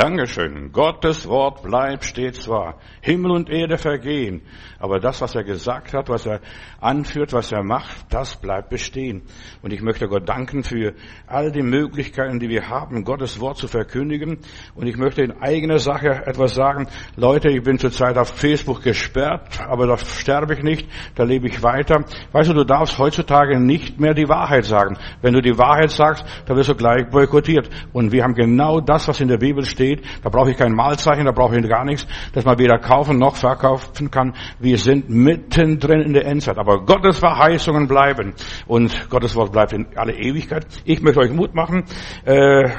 Dankeschön. Gottes Wort bleibt stets wahr. Himmel und Erde vergehen. Aber das, was er gesagt hat, was er anführt, was er macht, das bleibt bestehen. Und ich möchte Gott danken für all die Möglichkeiten, die wir haben, Gottes Wort zu verkündigen. Und ich möchte in eigener Sache etwas sagen. Leute, ich bin zurzeit auf Facebook gesperrt, aber da sterbe ich nicht, da lebe ich weiter. Weißt du, du darfst heutzutage nicht mehr die Wahrheit sagen. Wenn du die Wahrheit sagst, dann wirst du gleich boykottiert. Und wir haben genau das, was in der Bibel steht. Da brauche ich kein Malzeichen, da brauche ich gar nichts, dass man weder kaufen noch verkaufen kann. Wir sind mittendrin in der Endzeit. Aber Gottes Verheißungen bleiben. Und Gottes Wort bleibt in alle Ewigkeit. Ich möchte euch Mut machen. Äh,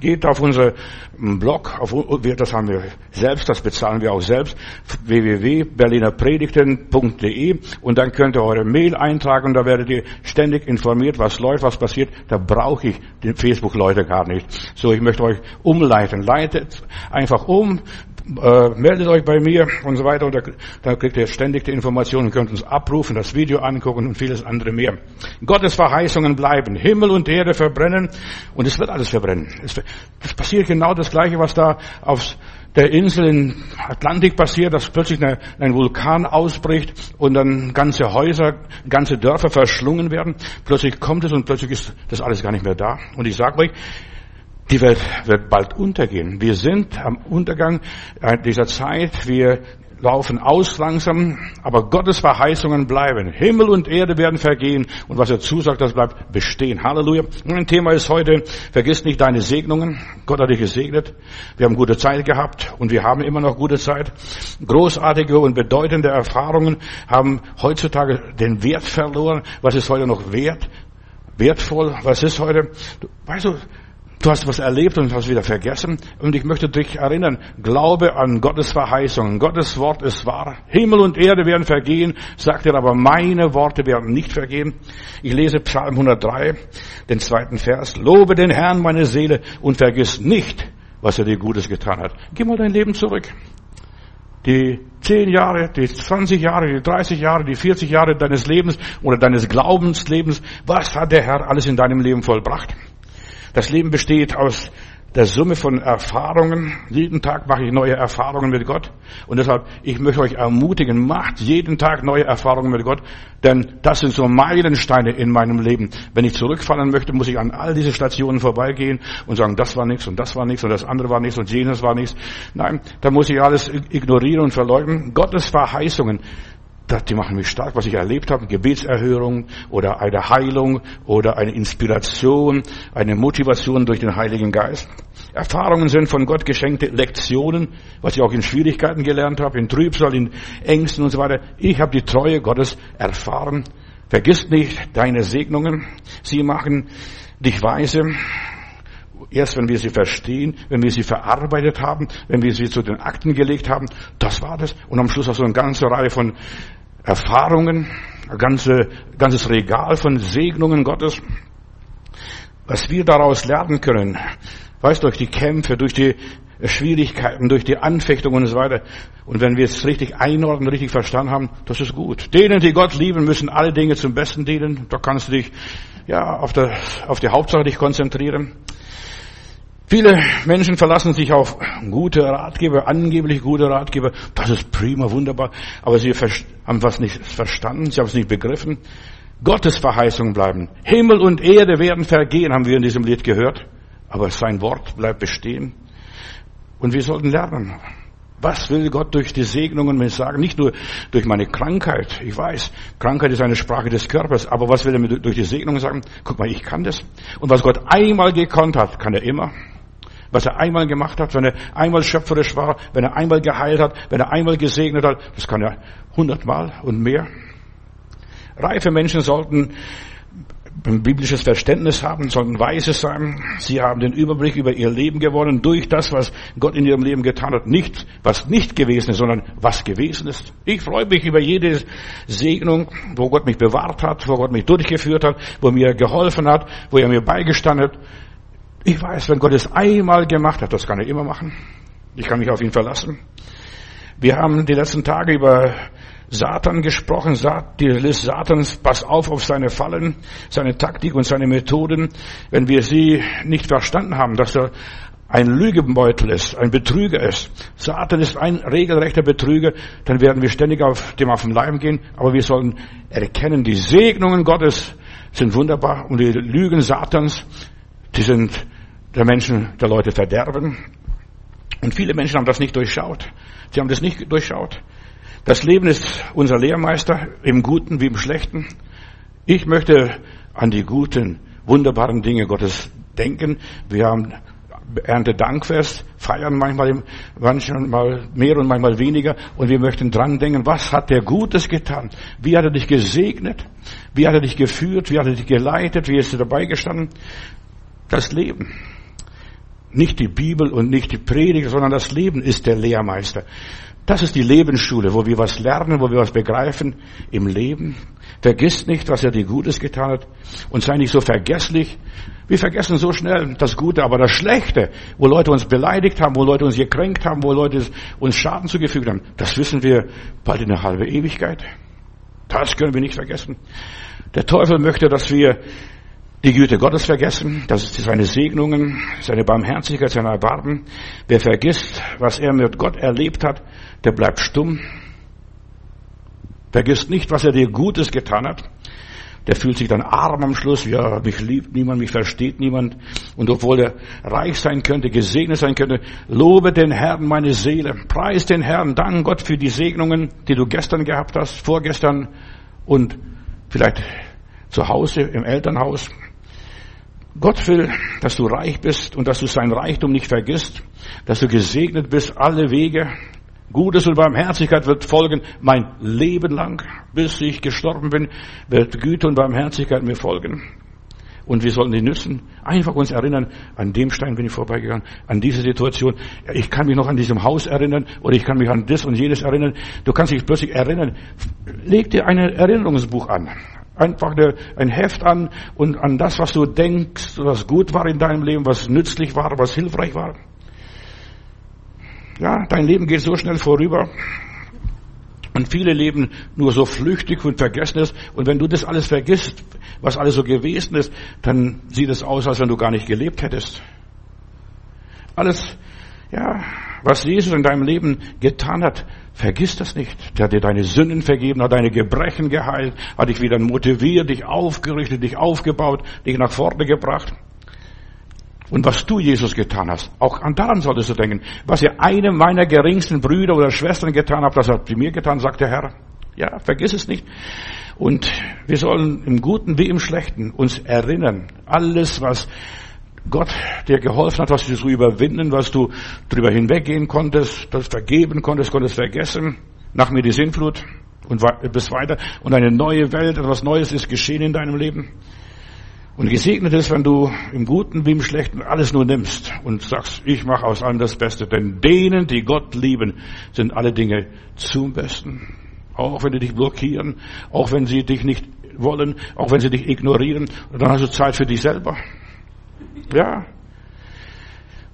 geht auf unseren Blog, auf, das haben wir selbst, das bezahlen wir auch selbst, www.berlinerpredigten.de und dann könnt ihr eure Mail eintragen und da werdet ihr ständig informiert, was läuft, was passiert. Da brauche ich die Facebook-Leute gar nicht. So, ich möchte euch umleiten. Leitet einfach um, äh, meldet euch bei mir und so weiter und da, da kriegt ihr ständig die Informationen, könnt uns abrufen, das Video angucken und vieles andere mehr. Gottes Verheißungen bleiben, Himmel und Erde verbrennen und es wird alles verbrennen. Es, es passiert genau das Gleiche, was da auf der Insel im Atlantik passiert, dass plötzlich eine, ein Vulkan ausbricht und dann ganze Häuser, ganze Dörfer verschlungen werden. Plötzlich kommt es und plötzlich ist das alles gar nicht mehr da. Und ich sage euch, die Welt wird bald untergehen. Wir sind am Untergang dieser Zeit. Wir laufen aus langsam, aber Gottes Verheißungen bleiben. Himmel und Erde werden vergehen und was er zusagt, das bleibt bestehen. Halleluja. Mein Thema ist heute, vergiss nicht deine Segnungen. Gott hat dich gesegnet. Wir haben gute Zeit gehabt und wir haben immer noch gute Zeit. Großartige und bedeutende Erfahrungen haben heutzutage den Wert verloren. Was ist heute noch wert? Wertvoll? Was ist heute? Weißt du, Du hast was erlebt und hast wieder vergessen. Und ich möchte dich erinnern, glaube an Gottes Verheißungen. Gottes Wort ist wahr. Himmel und Erde werden vergehen, sagt er, aber meine Worte werden nicht vergehen. Ich lese Psalm 103, den zweiten Vers. Lobe den Herrn, meine Seele, und vergiss nicht, was er dir Gutes getan hat. Geh mal dein Leben zurück. Die zehn Jahre, die 20 Jahre, die 30 Jahre, die 40 Jahre deines Lebens oder deines Glaubenslebens, was hat der Herr alles in deinem Leben vollbracht? Das Leben besteht aus der Summe von Erfahrungen. Jeden Tag mache ich neue Erfahrungen mit Gott. Und deshalb, ich möchte euch ermutigen, macht jeden Tag neue Erfahrungen mit Gott. Denn das sind so Meilensteine in meinem Leben. Wenn ich zurückfallen möchte, muss ich an all diese Stationen vorbeigehen und sagen, das war nichts und das war nichts und das andere war nichts und jenes war nichts. Nein, da muss ich alles ignorieren und verleugnen. Gottes Verheißungen die machen mich stark, was ich erlebt habe, Gebetserhörung oder eine Heilung oder eine Inspiration, eine Motivation durch den Heiligen Geist. Erfahrungen sind von Gott geschenkte Lektionen, was ich auch in Schwierigkeiten gelernt habe, in Trübsal, in Ängsten und so weiter. Ich habe die Treue Gottes erfahren. Vergiss nicht deine Segnungen. Sie machen dich weise. Erst wenn wir sie verstehen, wenn wir sie verarbeitet haben, wenn wir sie zu den Akten gelegt haben, das war das. Und am Schluss auch so eine ganze Reihe von Erfahrungen, ein ganze, ganzes Regal von Segnungen Gottes. Was wir daraus lernen können, weißt durch die Kämpfe, durch die Schwierigkeiten, durch die Anfechtungen und so weiter. Und wenn wir es richtig einordnen, richtig verstanden haben, das ist gut. Denen, die Gott lieben, müssen alle Dinge zum Besten dienen. Da kannst du dich, ja, auf, der, auf die Hauptsache dich konzentrieren. Viele Menschen verlassen sich auf gute Ratgeber, angeblich gute Ratgeber. Das ist prima, wunderbar. Aber sie haben was nicht verstanden, sie haben es nicht begriffen. Gottes Verheißungen bleiben. Himmel und Erde werden vergehen, haben wir in diesem Lied gehört. Aber sein Wort bleibt bestehen. Und wir sollten lernen. Was will Gott durch die Segnungen mir sagen? Nicht nur durch meine Krankheit. Ich weiß, Krankheit ist eine Sprache des Körpers. Aber was will er mir durch die Segnungen sagen? Guck mal, ich kann das. Und was Gott einmal gekonnt hat, kann er immer was er einmal gemacht hat, wenn er einmal schöpferisch war, wenn er einmal geheilt hat, wenn er einmal gesegnet hat, das kann er hundertmal und mehr. Reife Menschen sollten ein biblisches Verständnis haben, sollten weise sein. Sie haben den Überblick über ihr Leben gewonnen durch das, was Gott in ihrem Leben getan hat. Nicht, was nicht gewesen ist, sondern was gewesen ist. Ich freue mich über jede Segnung, wo Gott mich bewahrt hat, wo Gott mich durchgeführt hat, wo er mir geholfen hat, wo er mir beigestanden hat. Ich weiß, wenn Gott es einmal gemacht hat, das kann er immer machen. Ich kann mich auf ihn verlassen. Wir haben die letzten Tage über Satan gesprochen, die List Satans, pass auf auf seine Fallen, seine Taktik und seine Methoden. Wenn wir sie nicht verstanden haben, dass er ein Lügebeutel ist, ein Betrüger ist. Satan ist ein regelrechter Betrüger, dann werden wir ständig auf dem auf den Leim gehen, aber wir sollen erkennen, die Segnungen Gottes sind wunderbar und die Lügen Satans, die sind der Menschen, der Leute verderben. Und viele Menschen haben das nicht durchschaut. Sie haben das nicht durchschaut. Das Leben ist unser Lehrmeister, im Guten wie im Schlechten. Ich möchte an die guten, wunderbaren Dinge Gottes denken. Wir haben Erntedankfest, feiern manchmal, manchmal mehr und manchmal weniger und wir möchten dran denken, was hat der Gutes getan? Wie hat er dich gesegnet? Wie hat er dich geführt? Wie hat er dich geleitet? Wie ist er dabei gestanden? Das Leben. Nicht die Bibel und nicht die Predigt, sondern das Leben ist der Lehrmeister. Das ist die Lebensschule, wo wir was lernen, wo wir was begreifen im Leben. Vergiss nicht, was er dir Gutes getan hat und sei nicht so vergesslich. Wir vergessen so schnell das Gute, aber das Schlechte, wo Leute uns beleidigt haben, wo Leute uns gekränkt haben, wo Leute uns Schaden zugefügt haben, das wissen wir bald in eine halbe Ewigkeit. Das können wir nicht vergessen. Der Teufel möchte, dass wir die Güte Gottes vergessen, das ist seine Segnungen, seine Barmherzigkeit, seine Erbarmen. Wer vergisst, was er mit Gott erlebt hat, der bleibt stumm. Vergisst nicht, was er dir Gutes getan hat. Der fühlt sich dann arm am Schluss. Ja, mich liebt niemand, mich versteht niemand. Und obwohl er reich sein könnte, gesegnet sein könnte, lobe den Herrn meine Seele. Preis den Herrn. Dank Gott für die Segnungen, die du gestern gehabt hast, vorgestern und vielleicht zu Hause, im Elternhaus. Gott will, dass du reich bist und dass du sein Reichtum nicht vergisst, dass du gesegnet bist, alle Wege. Gutes und Barmherzigkeit wird folgen mein Leben lang, bis ich gestorben bin, wird Güte und Barmherzigkeit mir folgen. Und wir sollen die nützen. Einfach uns erinnern, an dem Stein bin ich vorbeigegangen, an diese Situation. Ich kann mich noch an diesem Haus erinnern oder ich kann mich an das und jenes erinnern. Du kannst dich plötzlich erinnern. Leg dir ein Erinnerungsbuch an einfach ein Heft an und an das, was du denkst, was gut war in deinem Leben, was nützlich war, was hilfreich war. Ja, dein Leben geht so schnell vorüber. Und viele leben nur so flüchtig und vergessen es. Und wenn du das alles vergisst, was alles so gewesen ist, dann sieht es aus, als wenn du gar nicht gelebt hättest. Alles, ja, was Jesus in deinem Leben getan hat, vergiss das nicht. Der hat dir deine Sünden vergeben, hat deine Gebrechen geheilt, hat dich wieder motiviert, dich aufgerichtet, dich aufgebaut, dich nach vorne gebracht. Und was du, Jesus, getan hast, auch an daran solltest du denken. Was ihr einem meiner geringsten Brüder oder Schwestern getan habt, das habt ihr mir getan, sagt der Herr. Ja, vergiss es nicht. Und wir sollen im Guten wie im Schlechten uns erinnern. Alles, was Gott dir geholfen hat, was du zu überwinden, was du drüber hinweggehen konntest, das vergeben konntest, konntest vergessen. Nach mir die Sinnflut und bis weiter. Und eine neue Welt, etwas Neues ist geschehen in deinem Leben. Und gesegnet ist, wenn du im Guten wie im Schlechten alles nur nimmst und sagst, ich mache aus allem das Beste. Denn denen, die Gott lieben, sind alle Dinge zum Besten. Auch wenn die dich blockieren, auch wenn sie dich nicht wollen, auch wenn sie dich ignorieren, dann hast du Zeit für dich selber. Ja.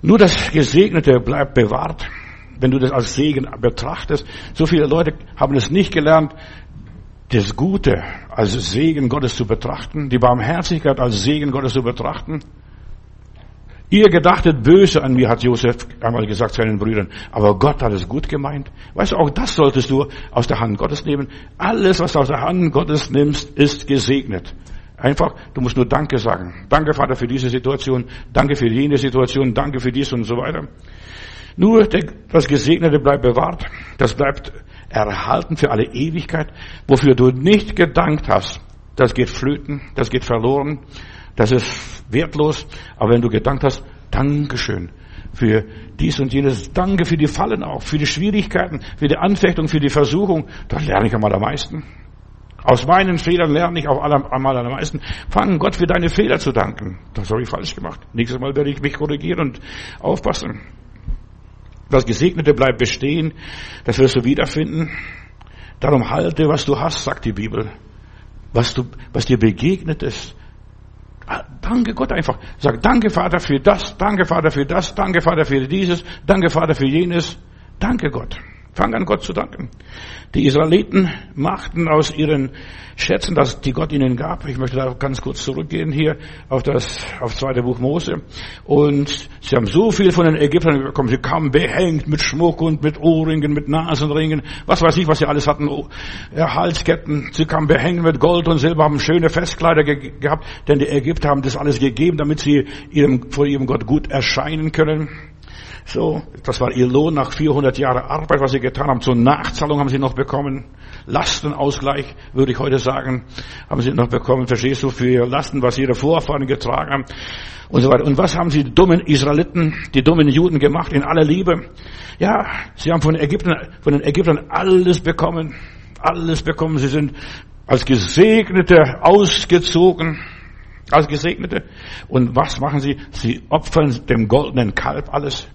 Nur das Gesegnete bleibt bewahrt, wenn du das als Segen betrachtest. So viele Leute haben es nicht gelernt, das Gute als Segen Gottes zu betrachten, die Barmherzigkeit als Segen Gottes zu betrachten. Ihr gedachtet böse an mir, hat Josef einmal gesagt seinen Brüdern, aber Gott hat es gut gemeint. Weißt du, auch das solltest du aus der Hand Gottes nehmen. Alles, was du aus der Hand Gottes nimmst, ist gesegnet. Einfach, du musst nur Danke sagen. Danke, Vater, für diese Situation. Danke für jene Situation. Danke für dies und so weiter. Nur das Gesegnete bleibt bewahrt. Das bleibt erhalten für alle Ewigkeit. Wofür du nicht gedankt hast, das geht flöten, das geht verloren, das ist wertlos. Aber wenn du gedankt hast, Dankeschön für dies und jenes, danke für die Fallen auch, für die Schwierigkeiten, für die Anfechtung, für die Versuchung, dann lerne ich einmal am meisten. Aus meinen Fehlern lerne ich auch am meisten. Fang Gott für deine Fehler zu danken. Das habe ich falsch gemacht. Nächstes Mal werde ich mich korrigieren und aufpassen. Das Gesegnete bleibt bestehen. Das wirst du wiederfinden. Darum halte, was du hast, sagt die Bibel. Was du, was dir begegnet ist. Danke Gott einfach. Sag, danke Vater für das, danke Vater für das, danke Vater für dieses, danke Vater für jenes. Danke Gott. Fang an, Gott zu danken. Die Israeliten machten aus ihren Schätzen, dass die Gott ihnen gab. Ich möchte da ganz kurz zurückgehen hier auf das, auf zweite Buch Mose. Und sie haben so viel von den Ägyptern bekommen. Sie kamen behängt mit Schmuck und mit Ohrringen, mit Nasenringen, was weiß ich, was sie alles hatten, Halsketten. Sie kamen behängt mit Gold und Silber, haben schöne Festkleider ge gehabt, denn die Ägypter haben das alles gegeben, damit sie ihrem, vor ihrem Gott gut erscheinen können. So, das war ihr Lohn nach 400 Jahren Arbeit, was sie getan haben. Zur Nachzahlung haben sie noch bekommen. Lastenausgleich, würde ich heute sagen, haben sie noch bekommen. Verstehst du, für ihre Lasten, was ihre Vorfahren getragen haben und so weiter. Und was haben sie, die dummen Israeliten, die dummen Juden gemacht in aller Liebe? Ja, sie haben von den Ägyptern, von den Ägyptern alles bekommen. Alles bekommen. Sie sind als Gesegnete ausgezogen als Gesegnete. Und was machen sie? Sie opfern dem goldenen Kalb alles.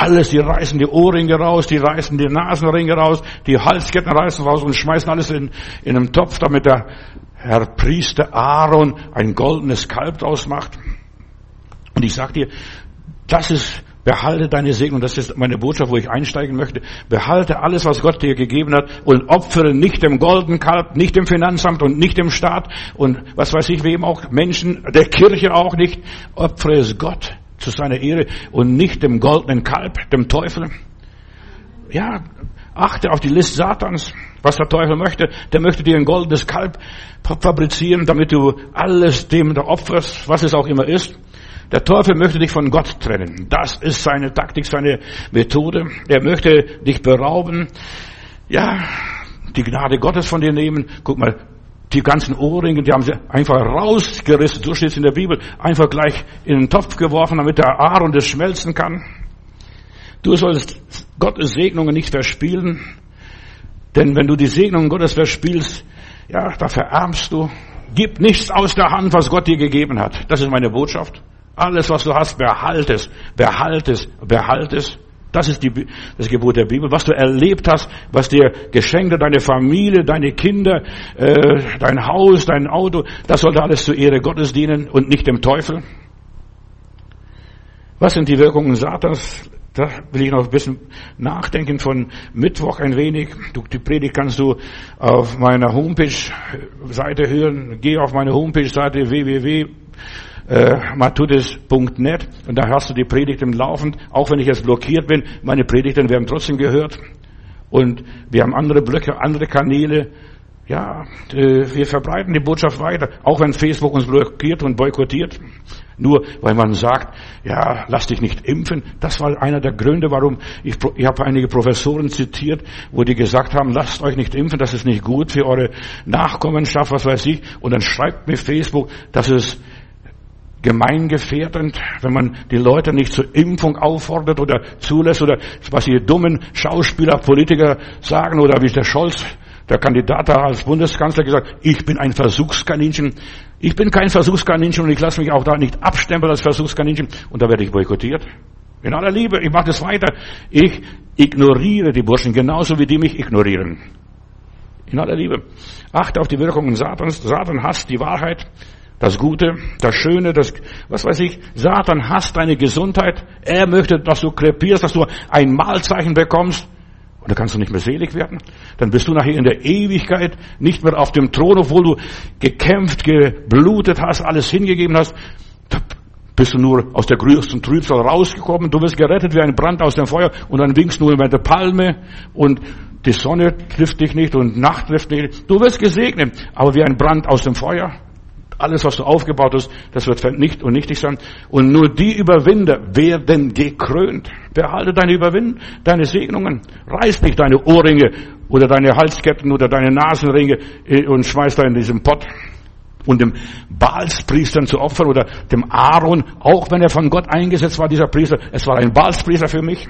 Alles, die reißen die Ohrringe raus, die reißen die Nasenringe raus, die Halsketten reißen raus und schmeißen alles in, in einen Topf, damit der Herr Priester Aaron ein goldenes Kalb draus macht. Und ich sag dir, das ist, behalte deine Segnung, das ist meine Botschaft, wo ich einsteigen möchte. Behalte alles, was Gott dir gegeben hat und opfere nicht dem goldenen Kalb, nicht dem Finanzamt und nicht dem Staat und was weiß ich, wem auch, Menschen, der Kirche auch nicht. Opfere es Gott zu seiner Ehre und nicht dem goldenen Kalb, dem Teufel. Ja, achte auf die List Satans, was der Teufel möchte. Der möchte dir ein goldenes Kalb fabrizieren, damit du alles dem da opferst, was es auch immer ist. Der Teufel möchte dich von Gott trennen. Das ist seine Taktik, seine Methode. Er möchte dich berauben. Ja, die Gnade Gottes von dir nehmen. Guck mal, die ganzen Ohrringe, die haben sie einfach rausgerissen, so steht es in der Bibel, einfach gleich in den Topf geworfen, damit der Aaron das schmelzen kann. Du sollst Gottes Segnungen nicht verspielen, denn wenn du die Segnungen Gottes verspielst, ja, da verarmst du. Gib nichts aus der Hand, was Gott dir gegeben hat. Das ist meine Botschaft. Alles, was du hast, behalte es, behalte es, behalte es. Das ist die, das Gebot der Bibel. Was du erlebt hast, was dir geschenkt hat, deine Familie, deine Kinder, äh, dein Haus, dein Auto, das sollte alles zur Ehre Gottes dienen und nicht dem Teufel. Was sind die Wirkungen Satans? Da will ich noch ein bisschen nachdenken von Mittwoch ein wenig. Du, die Predigt kannst du auf meiner Homepage-Seite hören. Geh auf meine Homepage-Seite www äh, matutis.net und da hast du die Predigten laufend. Auch wenn ich jetzt blockiert bin, meine Predigten werden trotzdem gehört. Und wir haben andere Blöcke, andere Kanäle. Ja, wir verbreiten die Botschaft weiter, auch wenn Facebook uns blockiert und boykottiert. Nur weil man sagt, ja, lass dich nicht impfen. Das war einer der Gründe, warum ich, ich habe einige Professoren zitiert, wo die gesagt haben, lasst euch nicht impfen, das ist nicht gut für eure Nachkommenschaft, was weiß ich. Und dann schreibt mir Facebook, dass es gemeingefährdend, wenn man die Leute nicht zur Impfung auffordert oder zulässt oder was die dummen Schauspieler, Politiker sagen oder wie der Scholz, der Kandidat da als Bundeskanzler gesagt, ich bin ein Versuchskaninchen. Ich bin kein Versuchskaninchen und ich lasse mich auch da nicht abstempeln als Versuchskaninchen und da werde ich boykottiert. In aller Liebe, ich mache das weiter. Ich ignoriere die Burschen genauso wie die mich ignorieren. In aller Liebe. Achte auf die Wirkungen Satans. Satan hasst die Wahrheit das Gute, das Schöne, das, was weiß ich, Satan hasst deine Gesundheit. Er möchte, dass du krepierst, dass du ein Mahlzeichen bekommst. Und da kannst du nicht mehr selig werden. Dann bist du nachher in der Ewigkeit nicht mehr auf dem Thron, obwohl du gekämpft, geblutet hast, alles hingegeben hast. Da bist du nur aus der größten Trübsal rausgekommen. Du wirst gerettet wie ein Brand aus dem Feuer und dann winkst du nur mit der Palme und die Sonne trifft dich nicht und Nacht trifft dich nicht. Du wirst gesegnet, aber wie ein Brand aus dem Feuer. Alles, was du aufgebaut hast, das wird vernichtet und nichtig sein. Und nur die Überwinder werden gekrönt. Behalte deine Überwinden, deine Segnungen. Reiß nicht deine Ohrringe oder deine Halsketten oder deine Nasenringe äh, und schmeiß da in diesem Pott. Und dem Baalspriestern zu opfern oder dem Aaron, auch wenn er von Gott eingesetzt war, dieser Priester, es war ein Baalspriester für mich.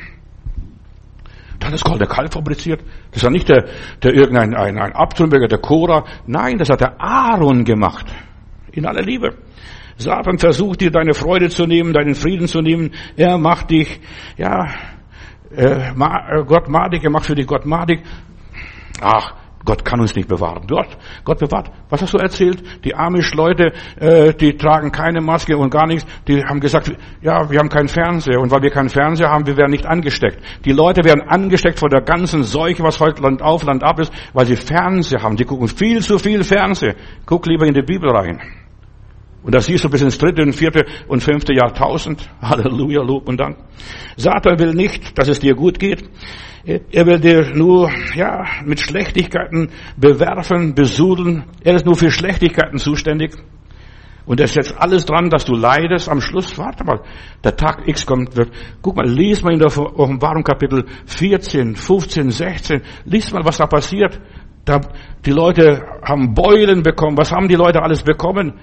Dann ist Gott der Kalb fabriziert. Das war nicht der, der irgendein ein, ein Abtrünniger, der Cora. Nein, das hat der Aaron gemacht. In aller Liebe. Satan versucht dir deine Freude zu nehmen, deinen Frieden zu nehmen. Er macht dich, ja, äh, Gott madig, er macht für dich Gott madig. Ach, Gott kann uns nicht bewahren. Dort, Gott bewahrt. Was hast du erzählt? Die Amish-Leute, äh, die tragen keine Maske und gar nichts. Die haben gesagt, ja, wir haben keinen Fernseher. Und weil wir keinen Fernseher haben, wir werden nicht angesteckt. Die Leute werden angesteckt von der ganzen Seuche, was heute Land auf, Land ab ist, weil sie Fernseher haben. Die gucken viel zu viel Fernseher. Guck lieber in die Bibel rein. Und das siehst du bis ins dritte und vierte und fünfte Jahrtausend. Halleluja, Lob und Dank. Satan will nicht, dass es dir gut geht. Er will dir nur, ja, mit Schlechtigkeiten bewerfen, besudeln. Er ist nur für Schlechtigkeiten zuständig. Und er setzt alles dran, dass du leidest. Am Schluss, warte mal, der Tag X kommt, wird, guck mal, lies mal in der Offenbarung Kapitel 14, 15, 16, lies mal, was da passiert. Da, die Leute haben Beulen bekommen. Was haben die Leute alles bekommen?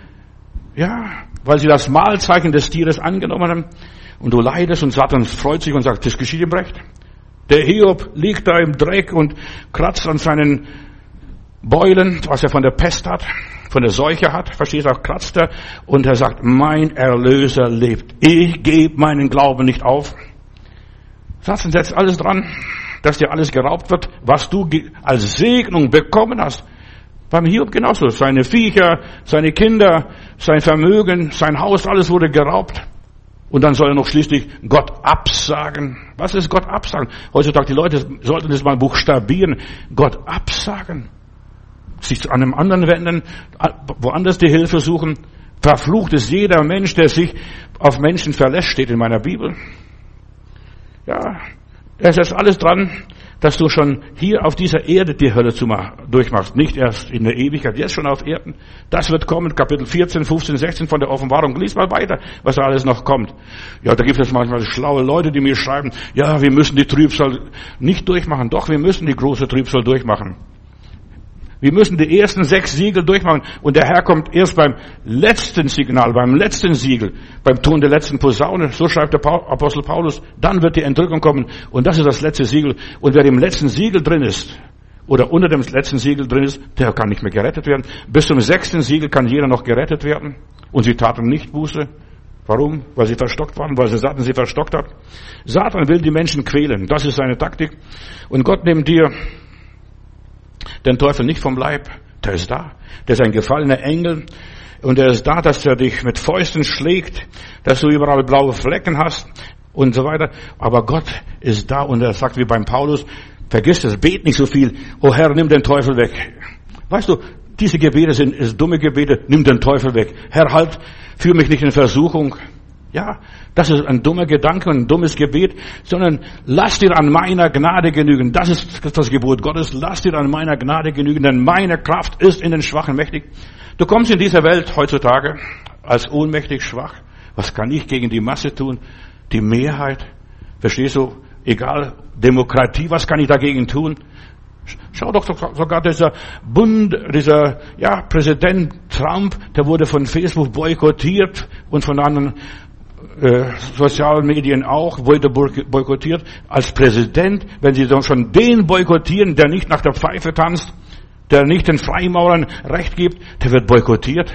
Ja, weil sie das Mahlzeichen des Tieres angenommen haben. Und du leidest und Satan freut sich und sagt, das geschieht ihm recht. Der Hiob liegt da im Dreck und kratzt an seinen Beulen, was er von der Pest hat, von der Seuche hat, verstehst du, kratzt er und er sagt, mein Erlöser lebt. Ich gebe meinen Glauben nicht auf. Satan setzt alles dran, dass dir alles geraubt wird, was du als Segnung bekommen hast. Beim Hiob genauso. Seine Viecher, seine Kinder, sein Vermögen, sein Haus, alles wurde geraubt. Und dann soll er noch schließlich Gott absagen. Was ist Gott absagen? Heutzutage die Leute sollten das mal buchstabieren. Gott absagen. Sich an einem anderen wenden, woanders die Hilfe suchen. Verflucht ist jeder Mensch, der sich auf Menschen verlässt, steht in meiner Bibel. Ja, es ist alles dran, dass du schon hier auf dieser Erde die Hölle durchmachst. Nicht erst in der Ewigkeit, jetzt schon auf Erden. Das wird kommen, Kapitel 14, 15, 16 von der Offenbarung. Lies mal weiter, was da alles noch kommt. Ja, da gibt es manchmal schlaue Leute, die mir schreiben, ja, wir müssen die Trübsal nicht durchmachen. Doch, wir müssen die große Trübsal durchmachen. Wir müssen die ersten sechs Siegel durchmachen und der Herr kommt erst beim letzten Signal, beim letzten Siegel, beim Ton der letzten Posaune. So schreibt der Apostel Paulus. Dann wird die Entrückung kommen und das ist das letzte Siegel. Und wer im letzten Siegel drin ist oder unter dem letzten Siegel drin ist, der kann nicht mehr gerettet werden. Bis zum sechsten Siegel kann jeder noch gerettet werden. Und sie taten nicht Buße. Warum? Weil sie verstockt waren, weil sie Satan sie verstockt hat. Satan will die Menschen quälen. Das ist seine Taktik. Und Gott nimmt dir den Teufel nicht vom Leib. Der ist da. Der ist ein gefallener Engel. Und er ist da, dass er dich mit Fäusten schlägt, dass du überall blaue Flecken hast und so weiter. Aber Gott ist da und er sagt wie beim Paulus, vergiss es, bet nicht so viel. Oh Herr, nimm den Teufel weg. Weißt du, diese Gebete sind ist dumme Gebete, nimm den Teufel weg. Herr, halt, führ mich nicht in Versuchung. Ja, das ist ein dummer Gedanke und ein dummes Gebet, sondern lass dir an meiner Gnade genügen. Das ist das Gebot Gottes. Lass dir an meiner Gnade genügen, denn meine Kraft ist in den Schwachen mächtig. Du kommst in dieser Welt heutzutage als ohnmächtig schwach. Was kann ich gegen die Masse tun? Die Mehrheit. Verstehst du? Egal, Demokratie, was kann ich dagegen tun? Schau doch sogar dieser Bund, dieser ja, Präsident Trump, der wurde von Facebook boykottiert und von anderen äh, sozialen Medien auch, wurde boykottiert. Als Präsident, wenn Sie dann schon den boykottieren, der nicht nach der Pfeife tanzt, der nicht den Freimaurern Recht gibt, der wird boykottiert.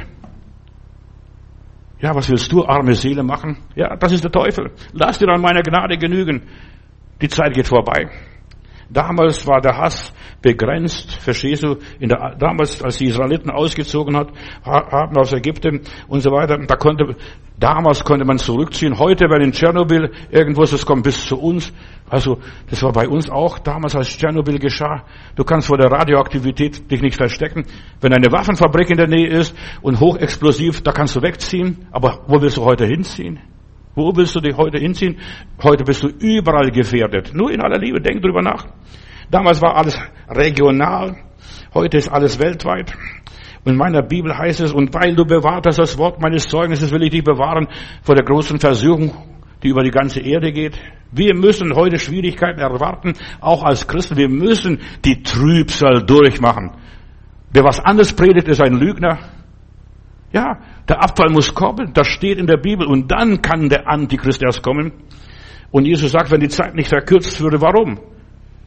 Ja, was willst du, arme Seele, machen? Ja, das ist der Teufel. Lass dir an meiner Gnade genügen. Die Zeit geht vorbei. Damals war der Hass begrenzt, verstehst du? Der, damals, als die Israeliten ausgezogen hat, haben aus Ägypten und so weiter, da konnte, damals konnte man zurückziehen. Heute, wenn in Tschernobyl irgendwo es kommt bis zu uns. Also, das war bei uns auch damals, als Tschernobyl geschah. Du kannst vor der Radioaktivität dich nicht verstecken. Wenn eine Waffenfabrik in der Nähe ist und hochexplosiv, da kannst du wegziehen. Aber wo willst du heute hinziehen? Wo willst du dich heute hinziehen? Heute bist du überall gefährdet. Nur in aller Liebe, denk drüber nach. Damals war alles regional, heute ist alles weltweit. Und in meiner Bibel heißt es, und weil du bewahrt hast das Wort meines Zeugnisses, will ich dich bewahren vor der großen Versuchung, die über die ganze Erde geht. Wir müssen heute Schwierigkeiten erwarten, auch als Christen. Wir müssen die Trübsal durchmachen. Wer was anderes predigt, ist ein Lügner. Ja, der Abfall muss kommen, das steht in der Bibel und dann kann der Antichrist erst kommen. Und Jesus sagt, wenn die Zeit nicht verkürzt würde, warum?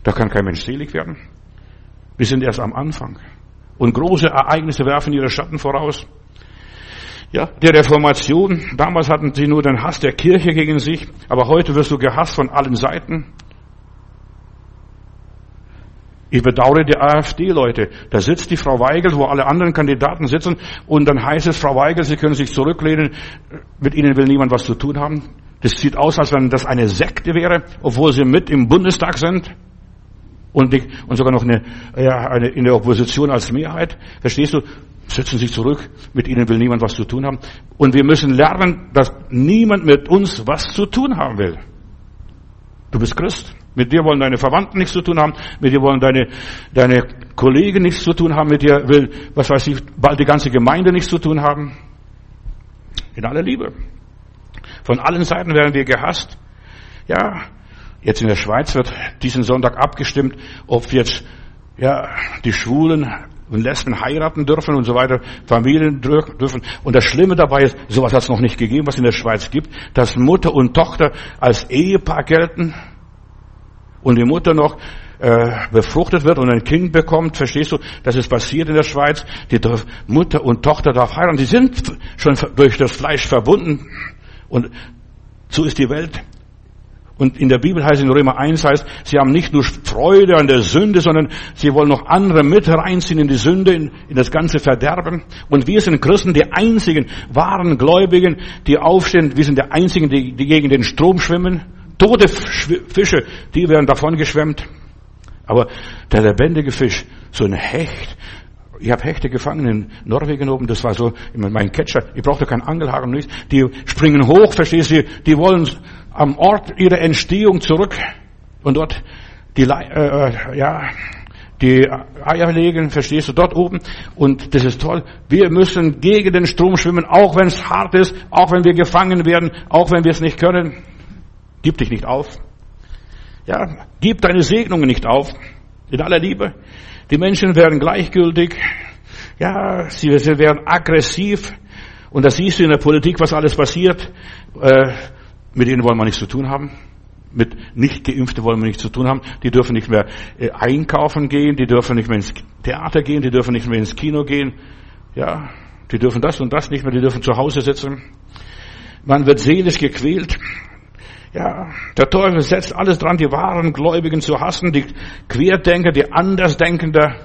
Da kann kein Mensch selig werden. Wir sind erst am Anfang. Und große Ereignisse werfen ihre Schatten voraus. Ja, die Reformation, damals hatten sie nur den Hass der Kirche gegen sich, aber heute wirst du gehasst von allen Seiten. Ich bedauere die AfD-Leute. Da sitzt die Frau Weigel, wo alle anderen Kandidaten sitzen, und dann heißt es, Frau Weigel, Sie können sich zurücklehnen, mit Ihnen will niemand was zu tun haben. Das sieht aus, als wenn das eine Sekte wäre, obwohl Sie mit im Bundestag sind. Und, die, und sogar noch eine, ja, eine, in der Opposition als Mehrheit. Verstehst du? Setzen sich zurück, mit ihnen will niemand was zu tun haben. Und wir müssen lernen, dass niemand mit uns was zu tun haben will. Du bist Christ. Mit dir wollen deine Verwandten nichts zu tun haben. Mit dir wollen deine, deine Kollegen nichts zu tun haben. Mit dir will, was weiß ich, bald die ganze Gemeinde nichts zu tun haben. In aller Liebe. Von allen Seiten werden wir gehasst. Ja, jetzt in der Schweiz wird diesen Sonntag abgestimmt, ob jetzt, ja, die Schwulen und Lesben heiraten dürfen und so weiter, Familien dürfen. Und das Schlimme dabei ist, sowas hat es noch nicht gegeben, was in der Schweiz gibt, dass Mutter und Tochter als Ehepaar gelten und die Mutter noch äh, befruchtet wird und ein Kind bekommt, verstehst du, das ist passiert in der Schweiz, die Mutter und Tochter darf heiraten, die sind schon durch das Fleisch verbunden und so ist die Welt. Und in der Bibel heißt in Römer 1 heißt, sie haben nicht nur Freude an der Sünde, sondern sie wollen noch andere mit reinziehen in die Sünde, in, in das ganze Verderben. Und wir sind Christen, die einzigen wahren Gläubigen, die aufstehen. Wir sind die einzigen, die, die gegen den Strom schwimmen. Tote Fische, die werden davon geschwemmt. Aber der lebendige Fisch, so ein Hecht, ich habe Hechte gefangen in Norwegen oben, das war so mein Catcher, ich brauchte keinen Angelhaken, nichts. Die springen hoch, verstehst du, die wollen am Ort ihrer Entstehung zurück und dort die, äh, äh, ja, die Eier legen, verstehst du, dort oben. Und das ist toll. Wir müssen gegen den Strom schwimmen, auch wenn es hart ist, auch wenn wir gefangen werden, auch wenn wir es nicht können. Gib dich nicht auf. Ja, gib deine Segnungen nicht auf. In aller Liebe. Die Menschen werden gleichgültig. Ja, sie, sie werden aggressiv. Und das siehst du in der Politik, was alles passiert. Äh, mit denen wollen wir nichts zu tun haben. Mit nicht geimpften wollen wir nichts zu tun haben. Die dürfen nicht mehr äh, einkaufen gehen, die dürfen nicht mehr ins Theater gehen, die dürfen nicht mehr ins Kino gehen. Ja, die dürfen das und das nicht mehr, die dürfen zu Hause sitzen. Man wird seelisch gequält. Ja, der Teufel setzt alles dran, die wahren Gläubigen zu hassen, die Querdenker, die Andersdenkender,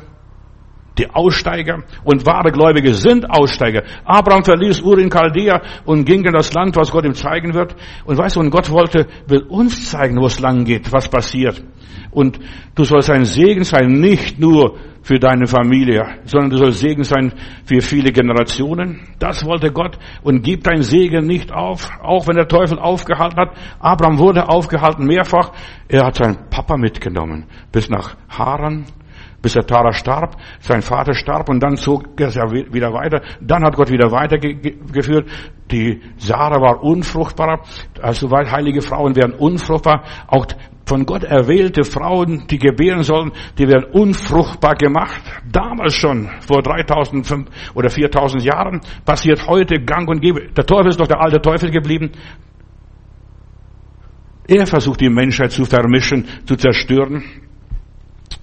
die Aussteiger. Und wahre Gläubige sind Aussteiger. Abraham verließ Ur in Chaldea und ging in das Land, was Gott ihm zeigen wird. Und weißt du, und Gott wollte, will uns zeigen, wo es lang geht, was passiert. Und du sollst ein Segen sein, nicht nur für deine Familie, sondern du sollst Segen sein für viele Generationen. Das wollte Gott und gib dein Segen nicht auf, auch wenn der Teufel aufgehalten hat. Abraham wurde aufgehalten mehrfach. Er hat seinen Papa mitgenommen bis nach Haran, bis der Tara starb, sein Vater starb und dann zog er wieder weiter. Dann hat Gott wieder weitergeführt. Die Sarah war unfruchtbar, also weil heilige Frauen werden unfruchtbar. Auch von Gott erwählte Frauen, die gebären sollen, die werden unfruchtbar gemacht. Damals schon, vor 3000 oder 4000 Jahren, passiert heute gang und gäbe. Der Teufel ist doch der alte Teufel geblieben. Er versucht die Menschheit zu vermischen, zu zerstören.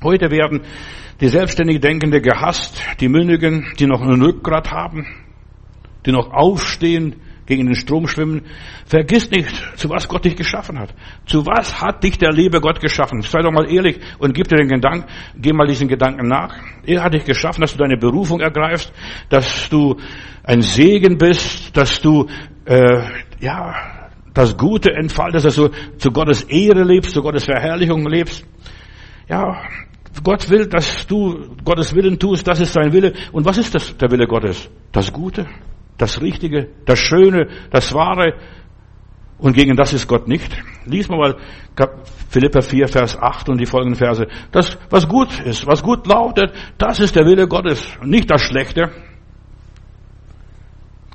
Heute werden die selbstständig Denkende gehasst, die Mündigen, die noch ein Rückgrat haben, die noch aufstehen, gegen den Strom schwimmen. Vergiss nicht, zu was Gott dich geschaffen hat. Zu was hat dich der liebe Gott geschaffen? Sei doch mal ehrlich und gib dir den Gedanken, geh mal diesen Gedanken nach. Er hat dich geschaffen, dass du deine Berufung ergreifst, dass du ein Segen bist, dass du, äh, ja, das Gute entfaltest, dass du zu Gottes Ehre lebst, zu Gottes Verherrlichung lebst. Ja, Gott will, dass du Gottes Willen tust, das ist sein Wille. Und was ist das, der Wille Gottes? Das Gute das Richtige, das Schöne, das Wahre. Und gegen das ist Gott nicht. Lies mal Philippa 4, Vers 8 und die folgenden Verse. Das, was gut ist, was gut lautet, das ist der Wille Gottes, nicht das Schlechte.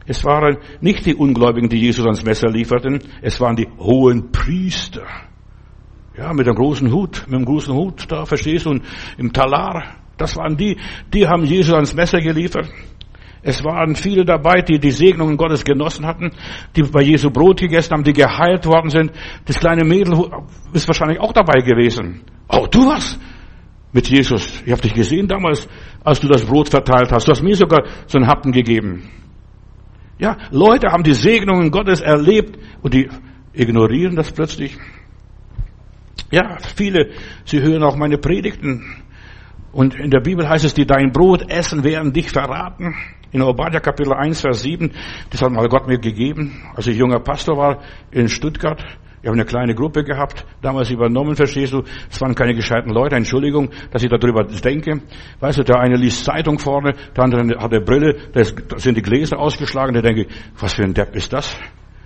Es waren nicht die Ungläubigen, die Jesus ans Messer lieferten, es waren die hohen Priester. Ja, mit dem großen Hut, mit dem großen Hut, da verstehst du, und im Talar, das waren die, die haben Jesus ans Messer geliefert. Es waren viele dabei, die die Segnungen Gottes genossen hatten, die bei Jesu Brot gegessen haben, die geheilt worden sind. Das kleine Mädel ist wahrscheinlich auch dabei gewesen. Oh, du was? Mit Jesus. Ich habe dich gesehen damals, als du das Brot verteilt hast. Du hast mir sogar so einen Happen gegeben. Ja, Leute haben die Segnungen Gottes erlebt und die ignorieren das plötzlich. Ja, viele, sie hören auch meine Predigten Und in der Bibel heißt es, die dein Brot essen, werden dich verraten. In Obadiah Kapitel 1, Vers 7, das hat mal Gott mir gegeben, als ich junger Pastor war in Stuttgart. Ich habe eine kleine Gruppe gehabt, damals übernommen, verstehst du? Es waren keine gescheiten Leute, Entschuldigung, dass ich darüber denke. Weißt du, der eine liest Zeitung vorne, der andere hat eine Brille, da sind die Gläser ausgeschlagen, da denke was für ein Depp ist das?